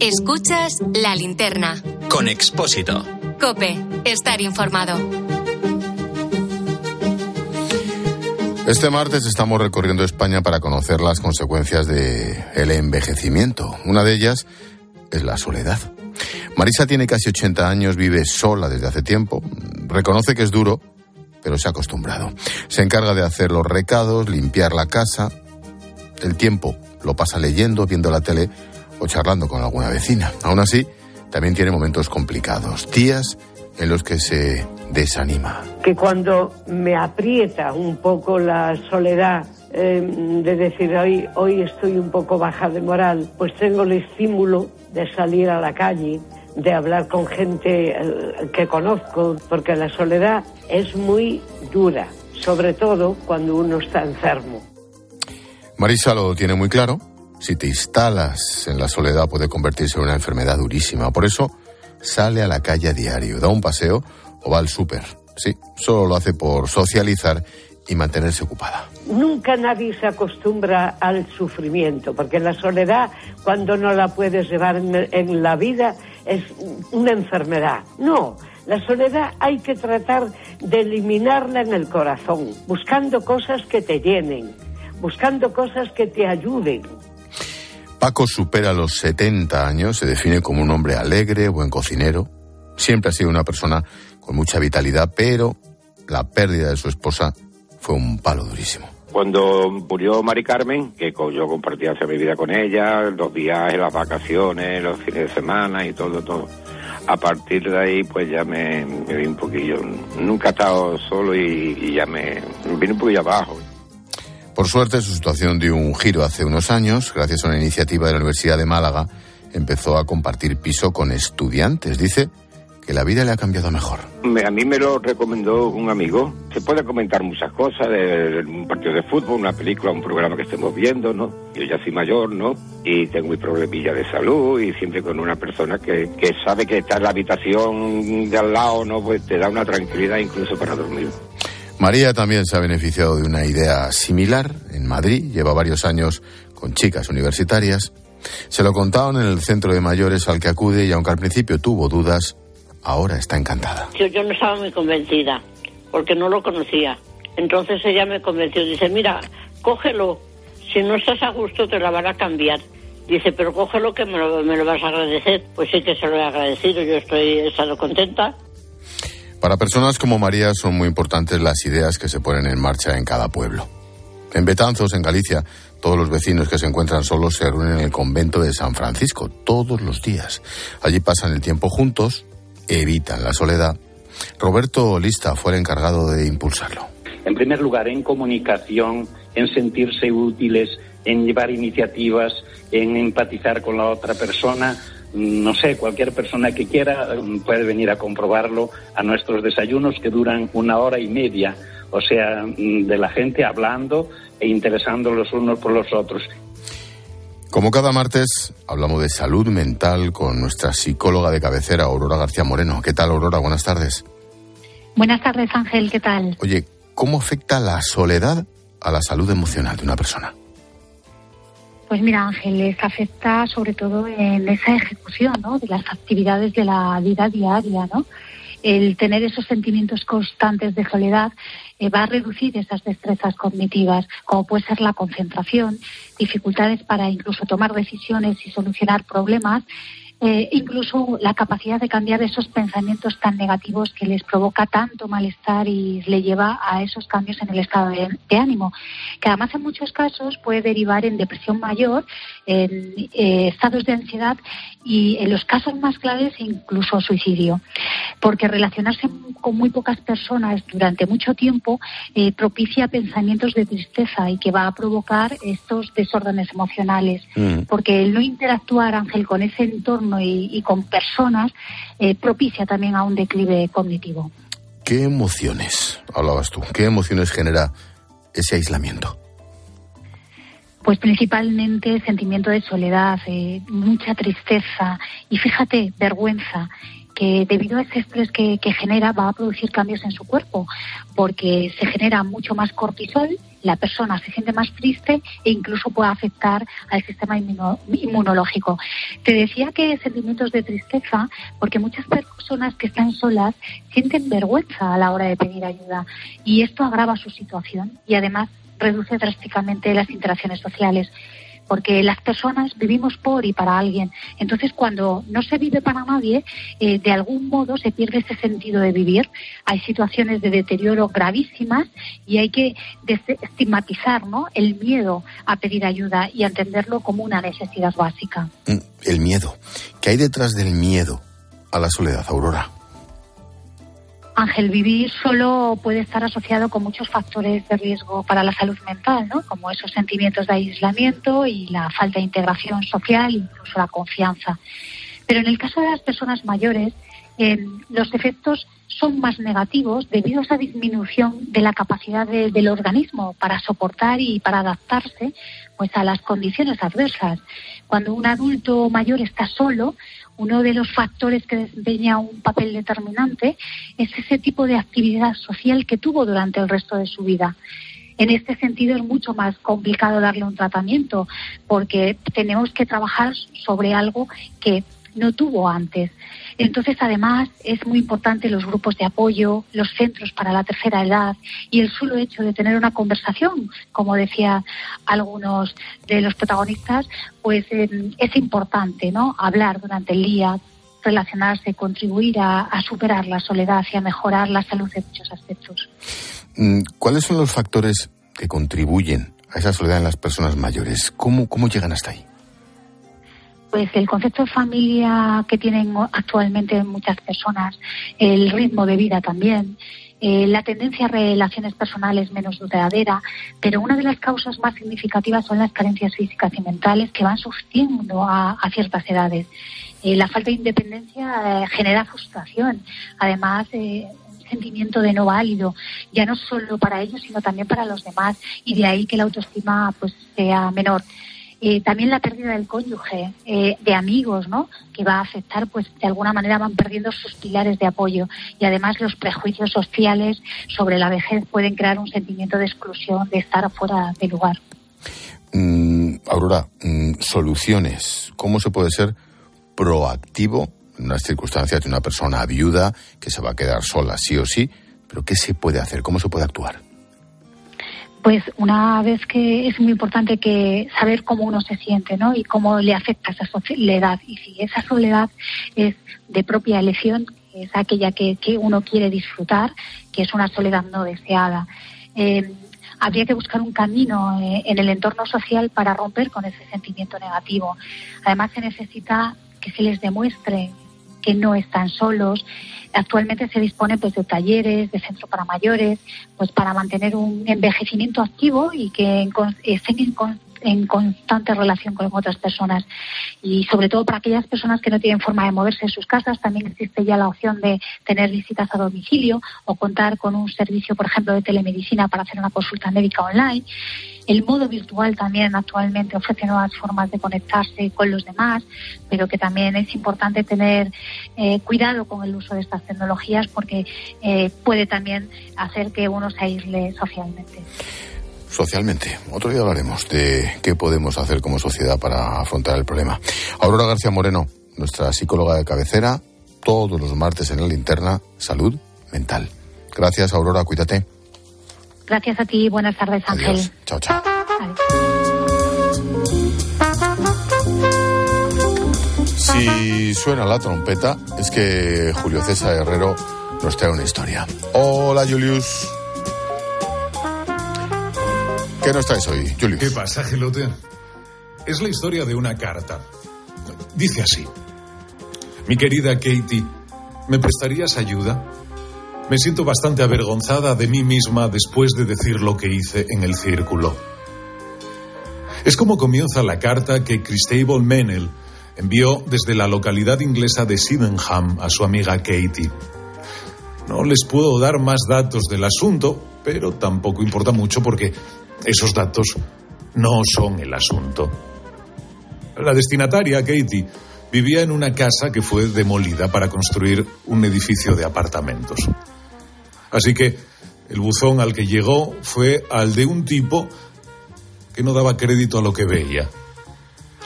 Escuchas la linterna. Con Expósito. Cope, estar informado. Este martes estamos recorriendo España para conocer las consecuencias del el envejecimiento. Una de ellas es la soledad. Marisa tiene casi 80 años, vive sola desde hace tiempo. Reconoce que es duro, pero se ha acostumbrado. Se encarga de hacer los recados, limpiar la casa. El tiempo lo pasa leyendo, viendo la tele o charlando con alguna vecina. Aún así, también tiene momentos complicados, días en los que se desanima. Que cuando me aprieta un poco la soledad eh, de decir hoy, hoy estoy un poco baja de moral, pues tengo el estímulo de salir a la calle, de hablar con gente eh, que conozco, porque la soledad es muy dura, sobre todo cuando uno está enfermo. Marisa lo tiene muy claro si te instalas en la soledad puede convertirse en una enfermedad durísima. Por eso sale a la calle a diario, da un paseo o va al súper. Sí, solo lo hace por socializar y mantenerse ocupada. Nunca nadie se acostumbra al sufrimiento, porque la soledad, cuando no la puedes llevar en, la vida, es una enfermedad. No, la soledad hay que tratar de eliminarla en el corazón, buscando cosas que te llenen, buscando cosas que te ayuden. Paco supera los 70 años, se define como un hombre alegre, buen cocinero. Siempre ha sido una persona con mucha vitalidad, pero la pérdida de su esposa fue un palo durísimo. Cuando murió Mari Carmen, que yo compartía mi vida con ella, los viajes, las vacaciones, los fines de semana y todo, todo. A partir de ahí, pues ya me, vi un poquillo. Nunca he estado solo y, y ya me, me vine un poquillo abajo. Por suerte, su situación dio un giro hace unos años. Gracias a una iniciativa de la Universidad de Málaga, empezó a compartir piso con estudiantes. Dice que la vida le ha cambiado mejor. A mí me lo recomendó un amigo. Se puede comentar muchas cosas de un partido de fútbol, una película, un programa que estemos viendo, ¿no? Yo ya soy mayor, ¿no? Y tengo mi problemilla de salud y siempre con una persona que, que sabe que está en la habitación de al lado, ¿no? Pues te da una tranquilidad incluso para dormir. María también se ha beneficiado de una idea similar en Madrid. Lleva varios años con chicas universitarias. Se lo contaron en el centro de mayores al que acude y aunque al principio tuvo dudas, ahora está encantada. Yo, no estaba muy convencida porque no lo conocía. Entonces ella me convenció. Dice, mira, cógelo. Si no estás a gusto te la van a cambiar. Dice, pero cógelo que me lo, me lo vas a agradecer. Pues sí que se lo he agradecido. Yo estoy he estado contenta. Para personas como María son muy importantes las ideas que se ponen en marcha en cada pueblo. En Betanzos, en Galicia, todos los vecinos que se encuentran solos se reúnen en el convento de San Francisco todos los días. Allí pasan el tiempo juntos, evitan la soledad. Roberto Lista fue el encargado de impulsarlo. En primer lugar, en comunicación, en sentirse útiles, en llevar iniciativas, en empatizar con la otra persona, no sé, cualquier persona que quiera puede venir a comprobarlo a nuestros desayunos que duran una hora y media, o sea, mm, de la gente hablando e interesando los unos por los otros. Como cada martes, hablamos de salud mental con nuestra psicóloga de cabecera, Aurora García Moreno. ¿Qué tal, Aurora? Buenas tardes. Buenas tardes, Ángel. ¿Qué tal? Oye, ¿cómo afecta la soledad a la salud emocional de una persona? Pues mira, Ángeles, afecta sobre todo en esa ejecución ¿no? de las actividades de la vida diaria, ¿no? El tener esos sentimientos constantes de soledad eh, va a reducir esas destrezas cognitivas, como puede ser la concentración, dificultades para incluso tomar decisiones y solucionar problemas, eh, incluso la capacidad de cambiar esos pensamientos tan negativos que les provoca tanto malestar y le lleva a esos cambios en el estado de, ánimo, que además en muchos casos puede derivar en depresión mayor, en eh, estados de ansiedad y en los casos más claves incluso suicidio, porque relacionarse con muy pocas personas durante mucho tiempo eh, propicia pensamientos de tristeza y que va a provocar estos desórdenes emocionales, mm. porque el no interactuar, Ángel, con ese entorno y, con personas eh, propicia también a un declive cognitivo. ¿Qué emociones, hablabas tú, qué emociones genera ese aislamiento? Pues principalmente sentimiento de soledad, eh, mucha tristeza y fíjate, vergüenza que debido a ese estrés que, genera va a producir cambios en su cuerpo, porque se genera mucho más cortisol, la persona se siente más triste e incluso puede afectar al sistema inmunológico. Te decía que sentimientos de tristeza, porque muchas personas que están solas sienten vergüenza a la hora de pedir ayuda y esto agrava su situación y además reduce drásticamente las interacciones sociales porque las personas vivimos por y para alguien. Entonces, cuando no se vive para nadie, eh, de algún modo se pierde ese sentido de vivir. Hay situaciones de deterioro gravísimas y hay que estigmatizar ¿no? el miedo a pedir ayuda y a entenderlo como una necesidad básica. Mm, el miedo. ¿Qué hay detrás del miedo a la soledad, Aurora? Ángel, vivir solo puede estar asociado con muchos factores de riesgo para la salud mental, ¿no? como esos sentimientos de aislamiento y la falta de integración social, incluso la confianza. Pero en el caso de las personas mayores, los efectos son más negativos debido a esa disminución de la capacidad del organismo para soportar y para adaptarse pues a las condiciones adversas. Cuando un adulto mayor está solo, uno de los factores que desempeña un papel determinante es ese tipo de actividad social que tuvo durante el resto de su vida. En este sentido es mucho más complicado darle un tratamiento porque tenemos que trabajar sobre algo que no tuvo antes. Entonces, además, es muy importante los grupos de apoyo, los centros para la tercera edad y el solo hecho de tener una conversación, como decía algunos de los protagonistas, pues em, es importante, ¿no? Hablar durante el día, relacionarse, contribuir a, superar la soledad y a mejorar la salud de muchos aspectos. Mm, ¿Cuáles son los factores que contribuyen a esa soledad en las personas mayores? ¿Cómo, cómo llegan hasta ahí? Pues el concepto de familia que tienen actualmente muchas personas, el ritmo de vida también, eh, la tendencia a relaciones personales menos duradera, pero una de las causas más significativas son las carencias físicas y mentales que van surgiendo a, ciertas edades. Eh, la falta de independencia eh, genera frustración, además un sentimiento de no válido, ya no solo para ellos, sino también para los demás, y de ahí que la autoestima pues sea menor. Eh, también la pérdida del cónyuge, eh, de amigos, ¿no? Que va a afectar, pues de alguna manera van perdiendo sus pilares de apoyo y además los prejuicios sociales sobre la vejez pueden crear un sentimiento de exclusión, de estar fuera de lugar. Mm, Aurora, mm, soluciones. ¿Cómo se puede ser proactivo en unas circunstancias de una persona viuda que se va a quedar sola, sí o sí? Pero ¿qué se puede hacer? ¿Cómo se puede actuar? Pues una vez que es muy importante que saber cómo uno se siente, ¿no? Y cómo le afecta esa soledad. Y si esa soledad es de propia elección, es aquella que, uno quiere disfrutar, que es una soledad no deseada. Eh, habría que buscar un camino eh, en el entorno social para romper con ese sentimiento negativo. Además, se necesita que se les demuestre que no están solos. Actualmente se dispone pues de talleres, de centro para mayores, pues para mantener un envejecimiento activo y que estén en en constante relación con otras personas. Y sobre todo para aquellas personas que no tienen forma de moverse en sus casas, también existe ya la opción de tener visitas a domicilio o contar con un servicio, por ejemplo, de telemedicina para hacer una consulta médica online. El modo virtual también actualmente ofrece nuevas formas de conectarse con los demás, pero que también es importante tener eh, cuidado con el uso de estas tecnologías porque eh, puede también hacer que uno se aísle socialmente socialmente. Otro día hablaremos de qué podemos hacer como sociedad para afrontar el problema. Aurora García Moreno, nuestra psicóloga de cabecera, todos los martes en la linterna, salud mental. Gracias, Aurora, cuídate. Gracias a ti, buenas tardes, Ángel. Chao, chao. Si suena la trompeta, es que Julio César Herrero nos trae una historia. Hola, Julius. ¿Qué nos traes hoy, Julius? ¿Qué pasa, Gelote? Es la historia de una carta. Dice así. Mi querida Katie, ¿me prestarías ayuda? Me siento bastante avergonzada de mí misma después de decir lo que hice en el círculo. Es como comienza la carta que Christable Menel envió desde la localidad inglesa de Sydenham a su amiga Katie. No les puedo dar más datos del asunto, pero tampoco importa mucho porque esos datos no son el asunto. La destinataria, Katie, vivía en una casa que fue demolida para construir un edificio de apartamentos. Así que el buzón al que llegó fue al de un tipo que no daba crédito a lo que veía.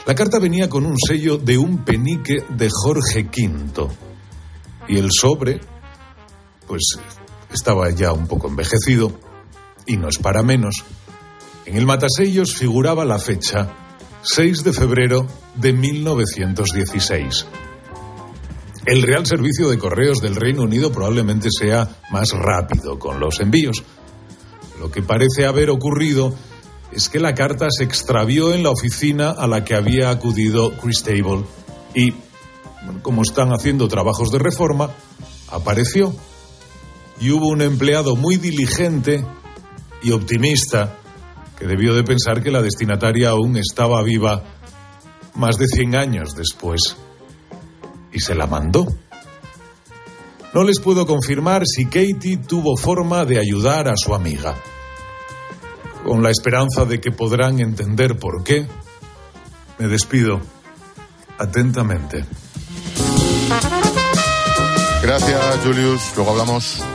La carta venía con un sello de un penique de Jorge V. Y el sobre, pues estaba ya un poco envejecido, y no es para menos. En el matasellos figuraba la fecha 6 de febrero de 1916. El Real Servicio de Correos del Reino Unido probablemente sea más rápido con los envíos. Lo que parece haber ocurrido es que la carta se extravió en la oficina a la que había acudido Chris Table y, como están haciendo trabajos de reforma, apareció. Y hubo un empleado muy diligente y optimista que debió de pensar que la destinataria aún estaba viva más de 100 años después y se la mandó. No les puedo confirmar si Katie tuvo forma de ayudar a su amiga. Con la esperanza de que podrán entender por qué, me despido atentamente. Gracias, Julius. Luego hablamos.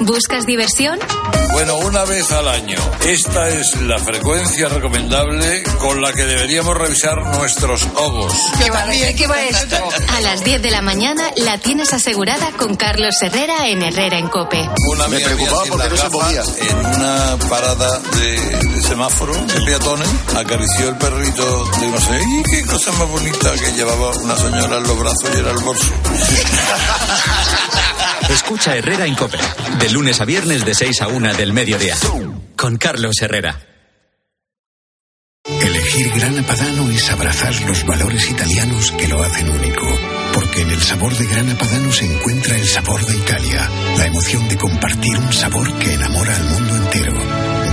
¿Buscas diversión? Bueno, una vez al año. Esta es la frecuencia recomendable con la que deberíamos revisar nuestros ovos. ¿Qué va, ¿Qué va esto? A las 10 de la mañana la tienes asegurada con Carlos Herrera en Herrera en Cope. Una Me preocupaba porque no se podía. En una parada de, semáforo de peatones acarició el perrito de no sé, y qué cosa más bonita que llevaba una señora en los brazos y era el bolso. Escucha Herrera en Cope, de lunes a viernes de 6 a 1 del mediodía, con Carlos Herrera. Elegir Grana Padano es abrazar los valores italianos que lo hacen único. Porque en el sabor de Grana Padano se encuentra el sabor de Italia, la emoción de compartir un sabor que enamora al mundo entero.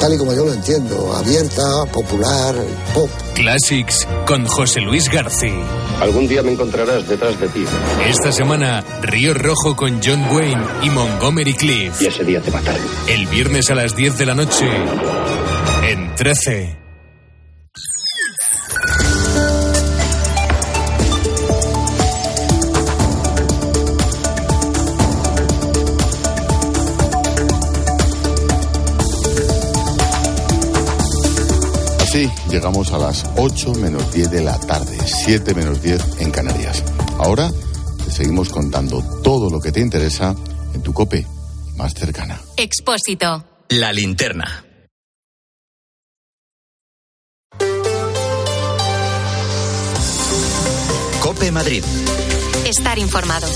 tal y como yo lo entiendo, abierta, popular, pop. Classics con José Luis García. Algún día me encontrarás detrás de ti. Esta semana, Río Rojo con John Wayne y Montgomery Cliff. Y ese día te mataré. El viernes a las 10 de la noche, en 13. Así llegamos a las 8 menos 10 de la tarde, 7 menos 10 en Canarias. Ahora te seguimos contando todo lo que te interesa en tu cope más cercana. Expósito. La linterna. Cope Madrid. Estar informado.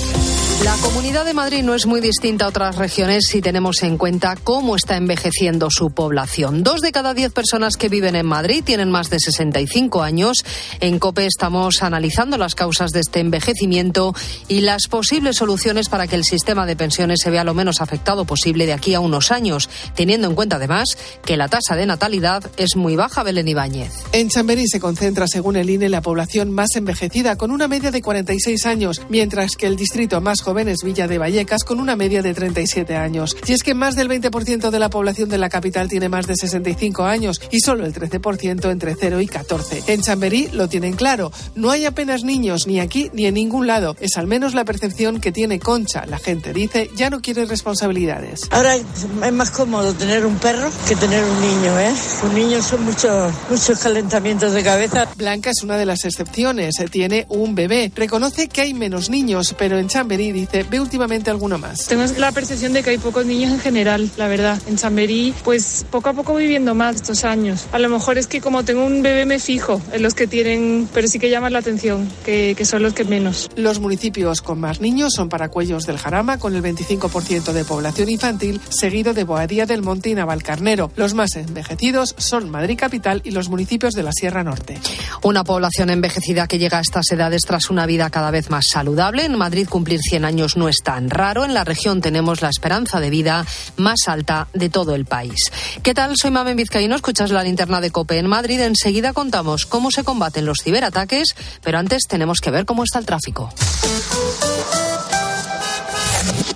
La Comunidad de Madrid no es muy distinta a otras regiones si tenemos en cuenta cómo está envejeciendo su población. Dos de cada diez personas que viven en Madrid tienen más de 65 años. En COPE estamos analizando las causas de este envejecimiento y las posibles soluciones para que el sistema de pensiones se vea lo menos afectado posible de aquí a unos años, teniendo en cuenta además que la tasa de natalidad es muy baja, Belén Ibáñez. En Chamberí se concentra, según el INE, la población más envejecida, con una media de 46 años, mientras que el distrito más joven es Villa de Vallecas con una media de 37 años. Y es que más del 20% de la población de la capital tiene más de 65 años y solo el 13% entre 0 y 14. En Chamberí lo tienen claro, no hay apenas niños ni aquí ni en ningún lado. Es al menos la percepción que tiene Concha. La gente dice ya no quiere responsabilidades. Ahora es más cómodo tener un perro que tener un niño, ¿eh? Un niño son muchos muchos calentamientos de cabeza. Blanca es una de las excepciones. Tiene un bebé. Reconoce que hay menos niños, pero en Chamberí dice, ve últimamente alguno más. Tengo la percepción de que hay pocos niños en general, la verdad. En Chamberí, pues poco a poco viviendo más estos años. A lo mejor es que como tengo un bebé me fijo en los que tienen, pero sí que llaman la atención, que, que son los que menos. Los municipios con más niños son Paracuellos del Jarama, con el 25% de población infantil, seguido de Boadía del Monte y Navalcarnero. Los más envejecidos son Madrid Capital y los municipios de la Sierra Norte. Una población envejecida que llega a estas edades tras una vida cada vez más saludable. En Madrid cumplir 100 años no es tan raro. En la región tenemos la esperanza de vida más alta de todo el país. ¿Qué tal? Soy Mamen Vizcaíno. Escuchas la linterna de Cope en Madrid. Enseguida contamos cómo se combaten los ciberataques, pero antes tenemos que ver cómo está el tráfico.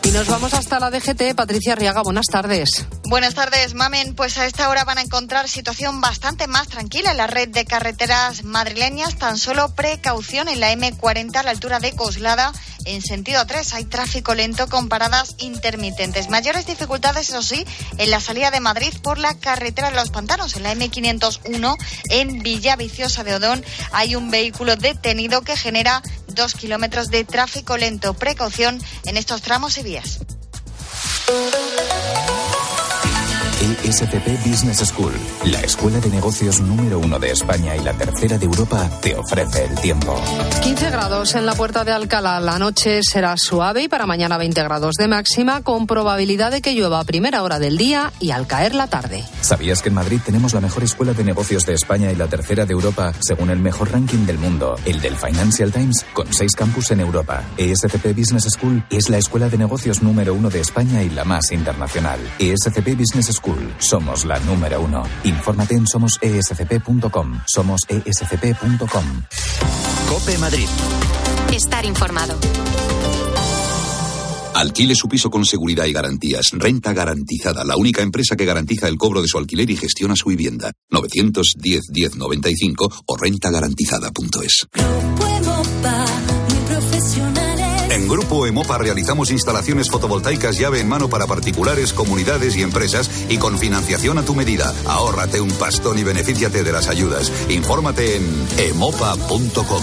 Y nos vamos hasta la DGT. Patricia Riaga, buenas tardes. Buenas tardes, Mamen. Pues a esta hora van a encontrar situación bastante más tranquila en la red de carreteras madrileñas. Tan solo precaución en la M40 a la altura de Coslada en sentido 3. Hay tráfico lento con paradas intermitentes. Mayores dificultades, eso sí, en la salida de Madrid por la carretera de los pantanos. En la M501 en Villaviciosa de Odón hay un vehículo detenido que genera dos kilómetros de tráfico lento. Precaución en estos tramos y vías. ESCP Business School, la escuela de negocios número uno de España y la tercera de Europa, te ofrece el tiempo. 15 grados en la puerta de Alcalá. La noche será suave y para mañana 20 grados de máxima, con probabilidad de que llueva a primera hora del día y al caer la tarde. ¿Sabías que en Madrid tenemos la mejor escuela de negocios de España y la tercera de Europa, según el mejor ranking del mundo, el del Financial Times, con seis campus en Europa? ESCP Business School es la escuela de negocios número uno de España y la más internacional. ESCP Business School. Somos la número uno. Infórmate en somosescp.com. Somosescp.com. Cope Madrid. Estar informado. Alquile su piso con seguridad y garantías. Renta garantizada, la única empresa que garantiza el cobro de su alquiler y gestiona su vivienda. 910 1095 o rentagarantizada.es. En Grupo Emopa realizamos instalaciones fotovoltaicas llave en mano para particulares, comunidades y empresas y con financiación a tu medida. Ahórrate un pastón y benefíciate de las ayudas. Infórmate en emopa.com.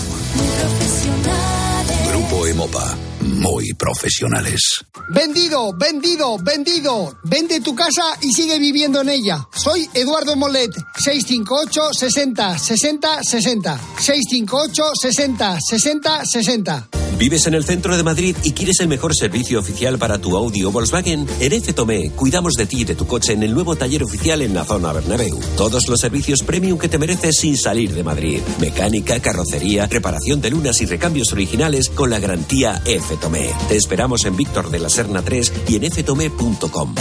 Grupo Emopa. Muy profesionales. Vendido, vendido, vendido. Vende tu casa y sigue viviendo en ella. Soy Eduardo Molet, 658 60 60 60. 658 60 60 60. ¿Vives en el centro de Madrid y quieres el mejor servicio oficial para tu Audi o Volkswagen? En F Tomé cuidamos de ti y de tu coche en el nuevo taller oficial en la zona Bernabéu. Todos los servicios premium que te mereces sin salir de Madrid. Mecánica, carrocería, reparación de lunas y recambios originales con la garantía F Tomé. Te esperamos en Víctor de la Serna 3 y en ftome.com.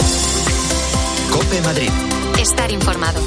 Cope Madrid. Estar informado.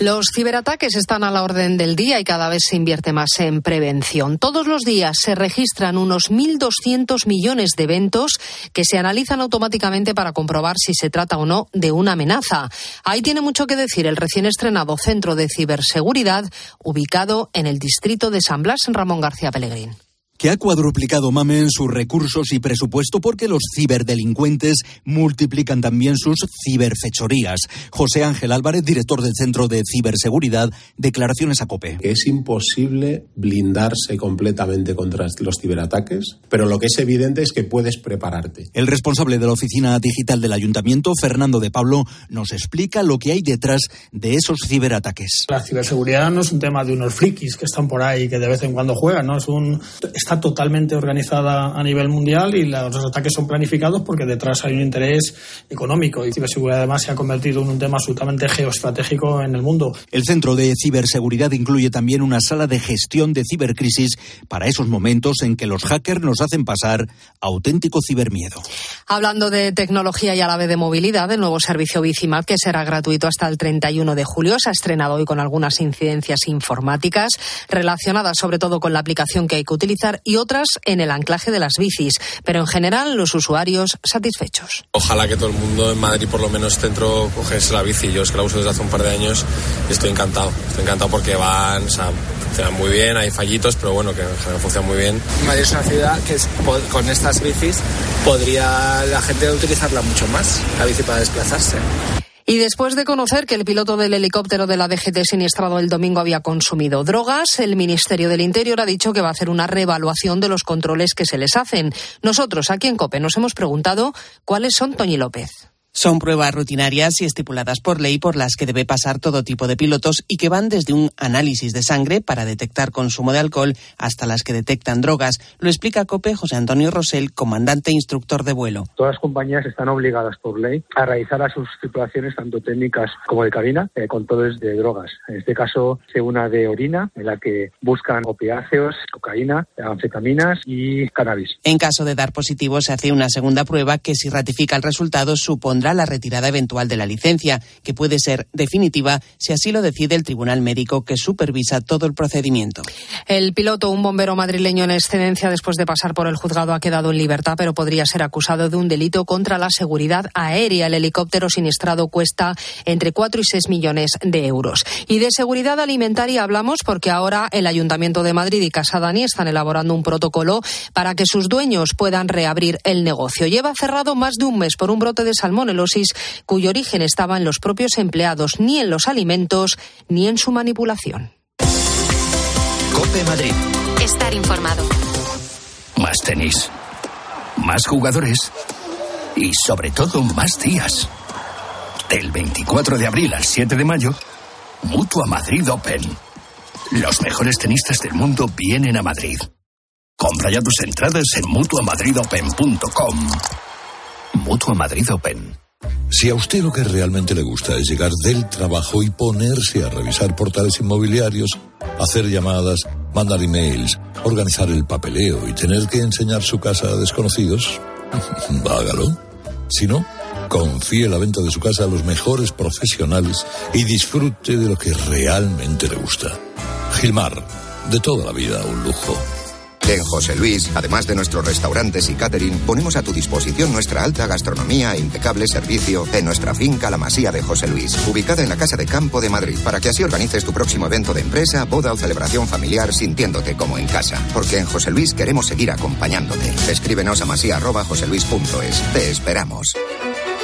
Los ciberataques están a la orden del día y cada vez se invierte más en prevención. Todos los días se registran unos 1.200 millones de eventos que se analizan automáticamente para comprobar si se trata o no de una amenaza. Ahí tiene mucho que decir el recién estrenado Centro de Ciberseguridad ubicado en el distrito de San Blas en Ramón García Pellegrín que ha cuadruplicado MAME en sus recursos y presupuesto porque los ciberdelincuentes multiplican también sus ciberfechorías. José Ángel Álvarez, director del Centro de Ciberseguridad, declaraciones a COPE. Es imposible blindarse completamente contra los ciberataques, pero lo que es evidente es que puedes prepararte. El responsable de la oficina digital del ayuntamiento, Fernando de Pablo, nos explica lo que hay detrás de esos ciberataques. La ciberseguridad no es un tema de unos frikis que están por ahí y que de vez en cuando juegan, ¿no? Es un está totalmente organizada a nivel mundial y los ataques son planificados porque detrás hay un interés económico y ciberseguridad además se ha convertido en un tema absolutamente geoestratégico en el mundo. El Centro de Ciberseguridad incluye también una sala de gestión de cibercrisis para esos momentos en que los hackers nos hacen pasar auténtico cibermiedo. Hablando de tecnología y a la vez de movilidad, el nuevo servicio Bicimap, que será gratuito hasta el 31 de julio, se ha estrenado hoy con algunas incidencias informáticas relacionadas sobre todo con la aplicación que hay que utilizar y otras en el anclaje de las bicis, pero en general los usuarios satisfechos. Ojalá que todo el mundo en Madrid, por lo menos centro, cogiese la bici. Yo es que la uso desde hace un par de años y estoy encantado. Estoy encantado porque van, o sea, funcionan muy bien, hay fallitos, pero bueno, que en general funciona muy bien. Madrid es una ciudad que con estas bicis podría la gente utilizarla mucho más, la bici para desplazarse. Y después de conocer que el piloto del helicóptero de la DGT siniestrado el domingo había consumido drogas, el Ministerio del Interior ha dicho que va a hacer una reevaluación de los controles que se les hacen. Nosotros, aquí en COPE, nos hemos preguntado cuáles son Toñi López. Son pruebas rutinarias y estipuladas por ley por las que debe pasar todo tipo de pilotos y que van desde un análisis de sangre para detectar consumo de alcohol hasta las que detectan drogas. Lo explica COPE José Antonio Rosell, comandante e instructor de vuelo. Todas las compañías están obligadas por ley a realizar las sus tripulaciones tanto técnicas como de cabina eh, controles de drogas. En este caso, una de orina en la que buscan opiáceos, cocaína, anfetaminas y cannabis. En caso de dar positivo, se hace una segunda prueba que si ratifica el resultado supondrá la retirada eventual de la licencia, que puede ser definitiva si así lo decide el Tribunal Médico que supervisa todo el procedimiento. El piloto, un bombero madrileño en excedencia después de pasar por el juzgado, ha quedado en libertad, pero podría ser acusado de un delito contra la seguridad aérea. El helicóptero siniestrado cuesta entre 4 y 6 millones de euros. Y de seguridad alimentaria hablamos porque ahora el Ayuntamiento de Madrid y Casa Dani están elaborando un protocolo para que sus dueños puedan reabrir el negocio. Lleva cerrado más de un mes por un brote de salmón cuyo origen estaba en los propios empleados, ni en los alimentos, ni en su manipulación. Cope Madrid. Estar informado. Más tenis. Más jugadores. Y sobre todo más días. Del 24 de abril al 7 de mayo, Mutua Madrid Open. Los mejores tenistas del mundo vienen a Madrid. Compra ya tus entradas en mutuamadridopen.com. Mutua Madrid Open. Si a usted lo que realmente le gusta es llegar del trabajo y ponerse a revisar portales inmobiliarios, hacer llamadas, mandar emails, organizar el papeleo y tener que enseñar su casa a desconocidos, hágalo. Si no, confíe la venta de su casa a los mejores profesionales y disfrute de lo que realmente le gusta. Gilmar, de toda la vida un lujo. En José Luis, además de nuestros restaurantes y catering, ponemos a tu disposición nuestra alta gastronomía e impecable servicio en nuestra finca La Masía de José Luis, ubicada en la Casa de Campo de Madrid, para que así organices tu próximo evento de empresa, boda o celebración familiar sintiéndote como en casa. Porque en José Luis queremos seguir acompañándote. Escríbenos a masía.joseluis.es. Te esperamos.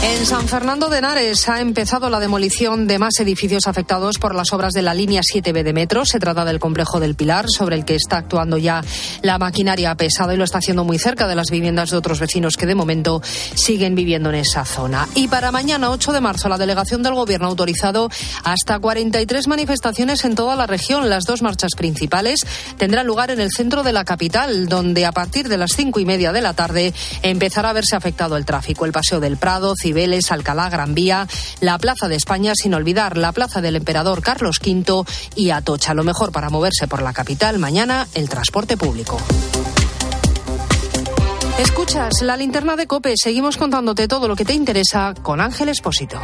En San Fernando de Henares ha empezado la demolición de más edificios afectados por las obras de la línea 7B de metro. Se trata del complejo del Pilar, sobre el que está actuando ya la maquinaria pesada y lo está haciendo muy cerca de las viviendas de otros vecinos que de momento siguen viviendo en esa zona. Y para mañana, 8 de marzo, la delegación del Gobierno ha autorizado hasta 43 manifestaciones en toda la región. Las dos marchas principales tendrán lugar en el centro de la capital, donde a partir de las cinco y media de la tarde empezará a verse afectado el tráfico. El Paseo del Prado, Cibeles, Alcalá, Gran Vía, la Plaza de España, sin olvidar la Plaza del Emperador Carlos V y Atocha. Lo mejor para moverse por la capital mañana, el transporte público. Escuchas la linterna de Cope. Seguimos contándote todo lo que te interesa con Ángel Espósito.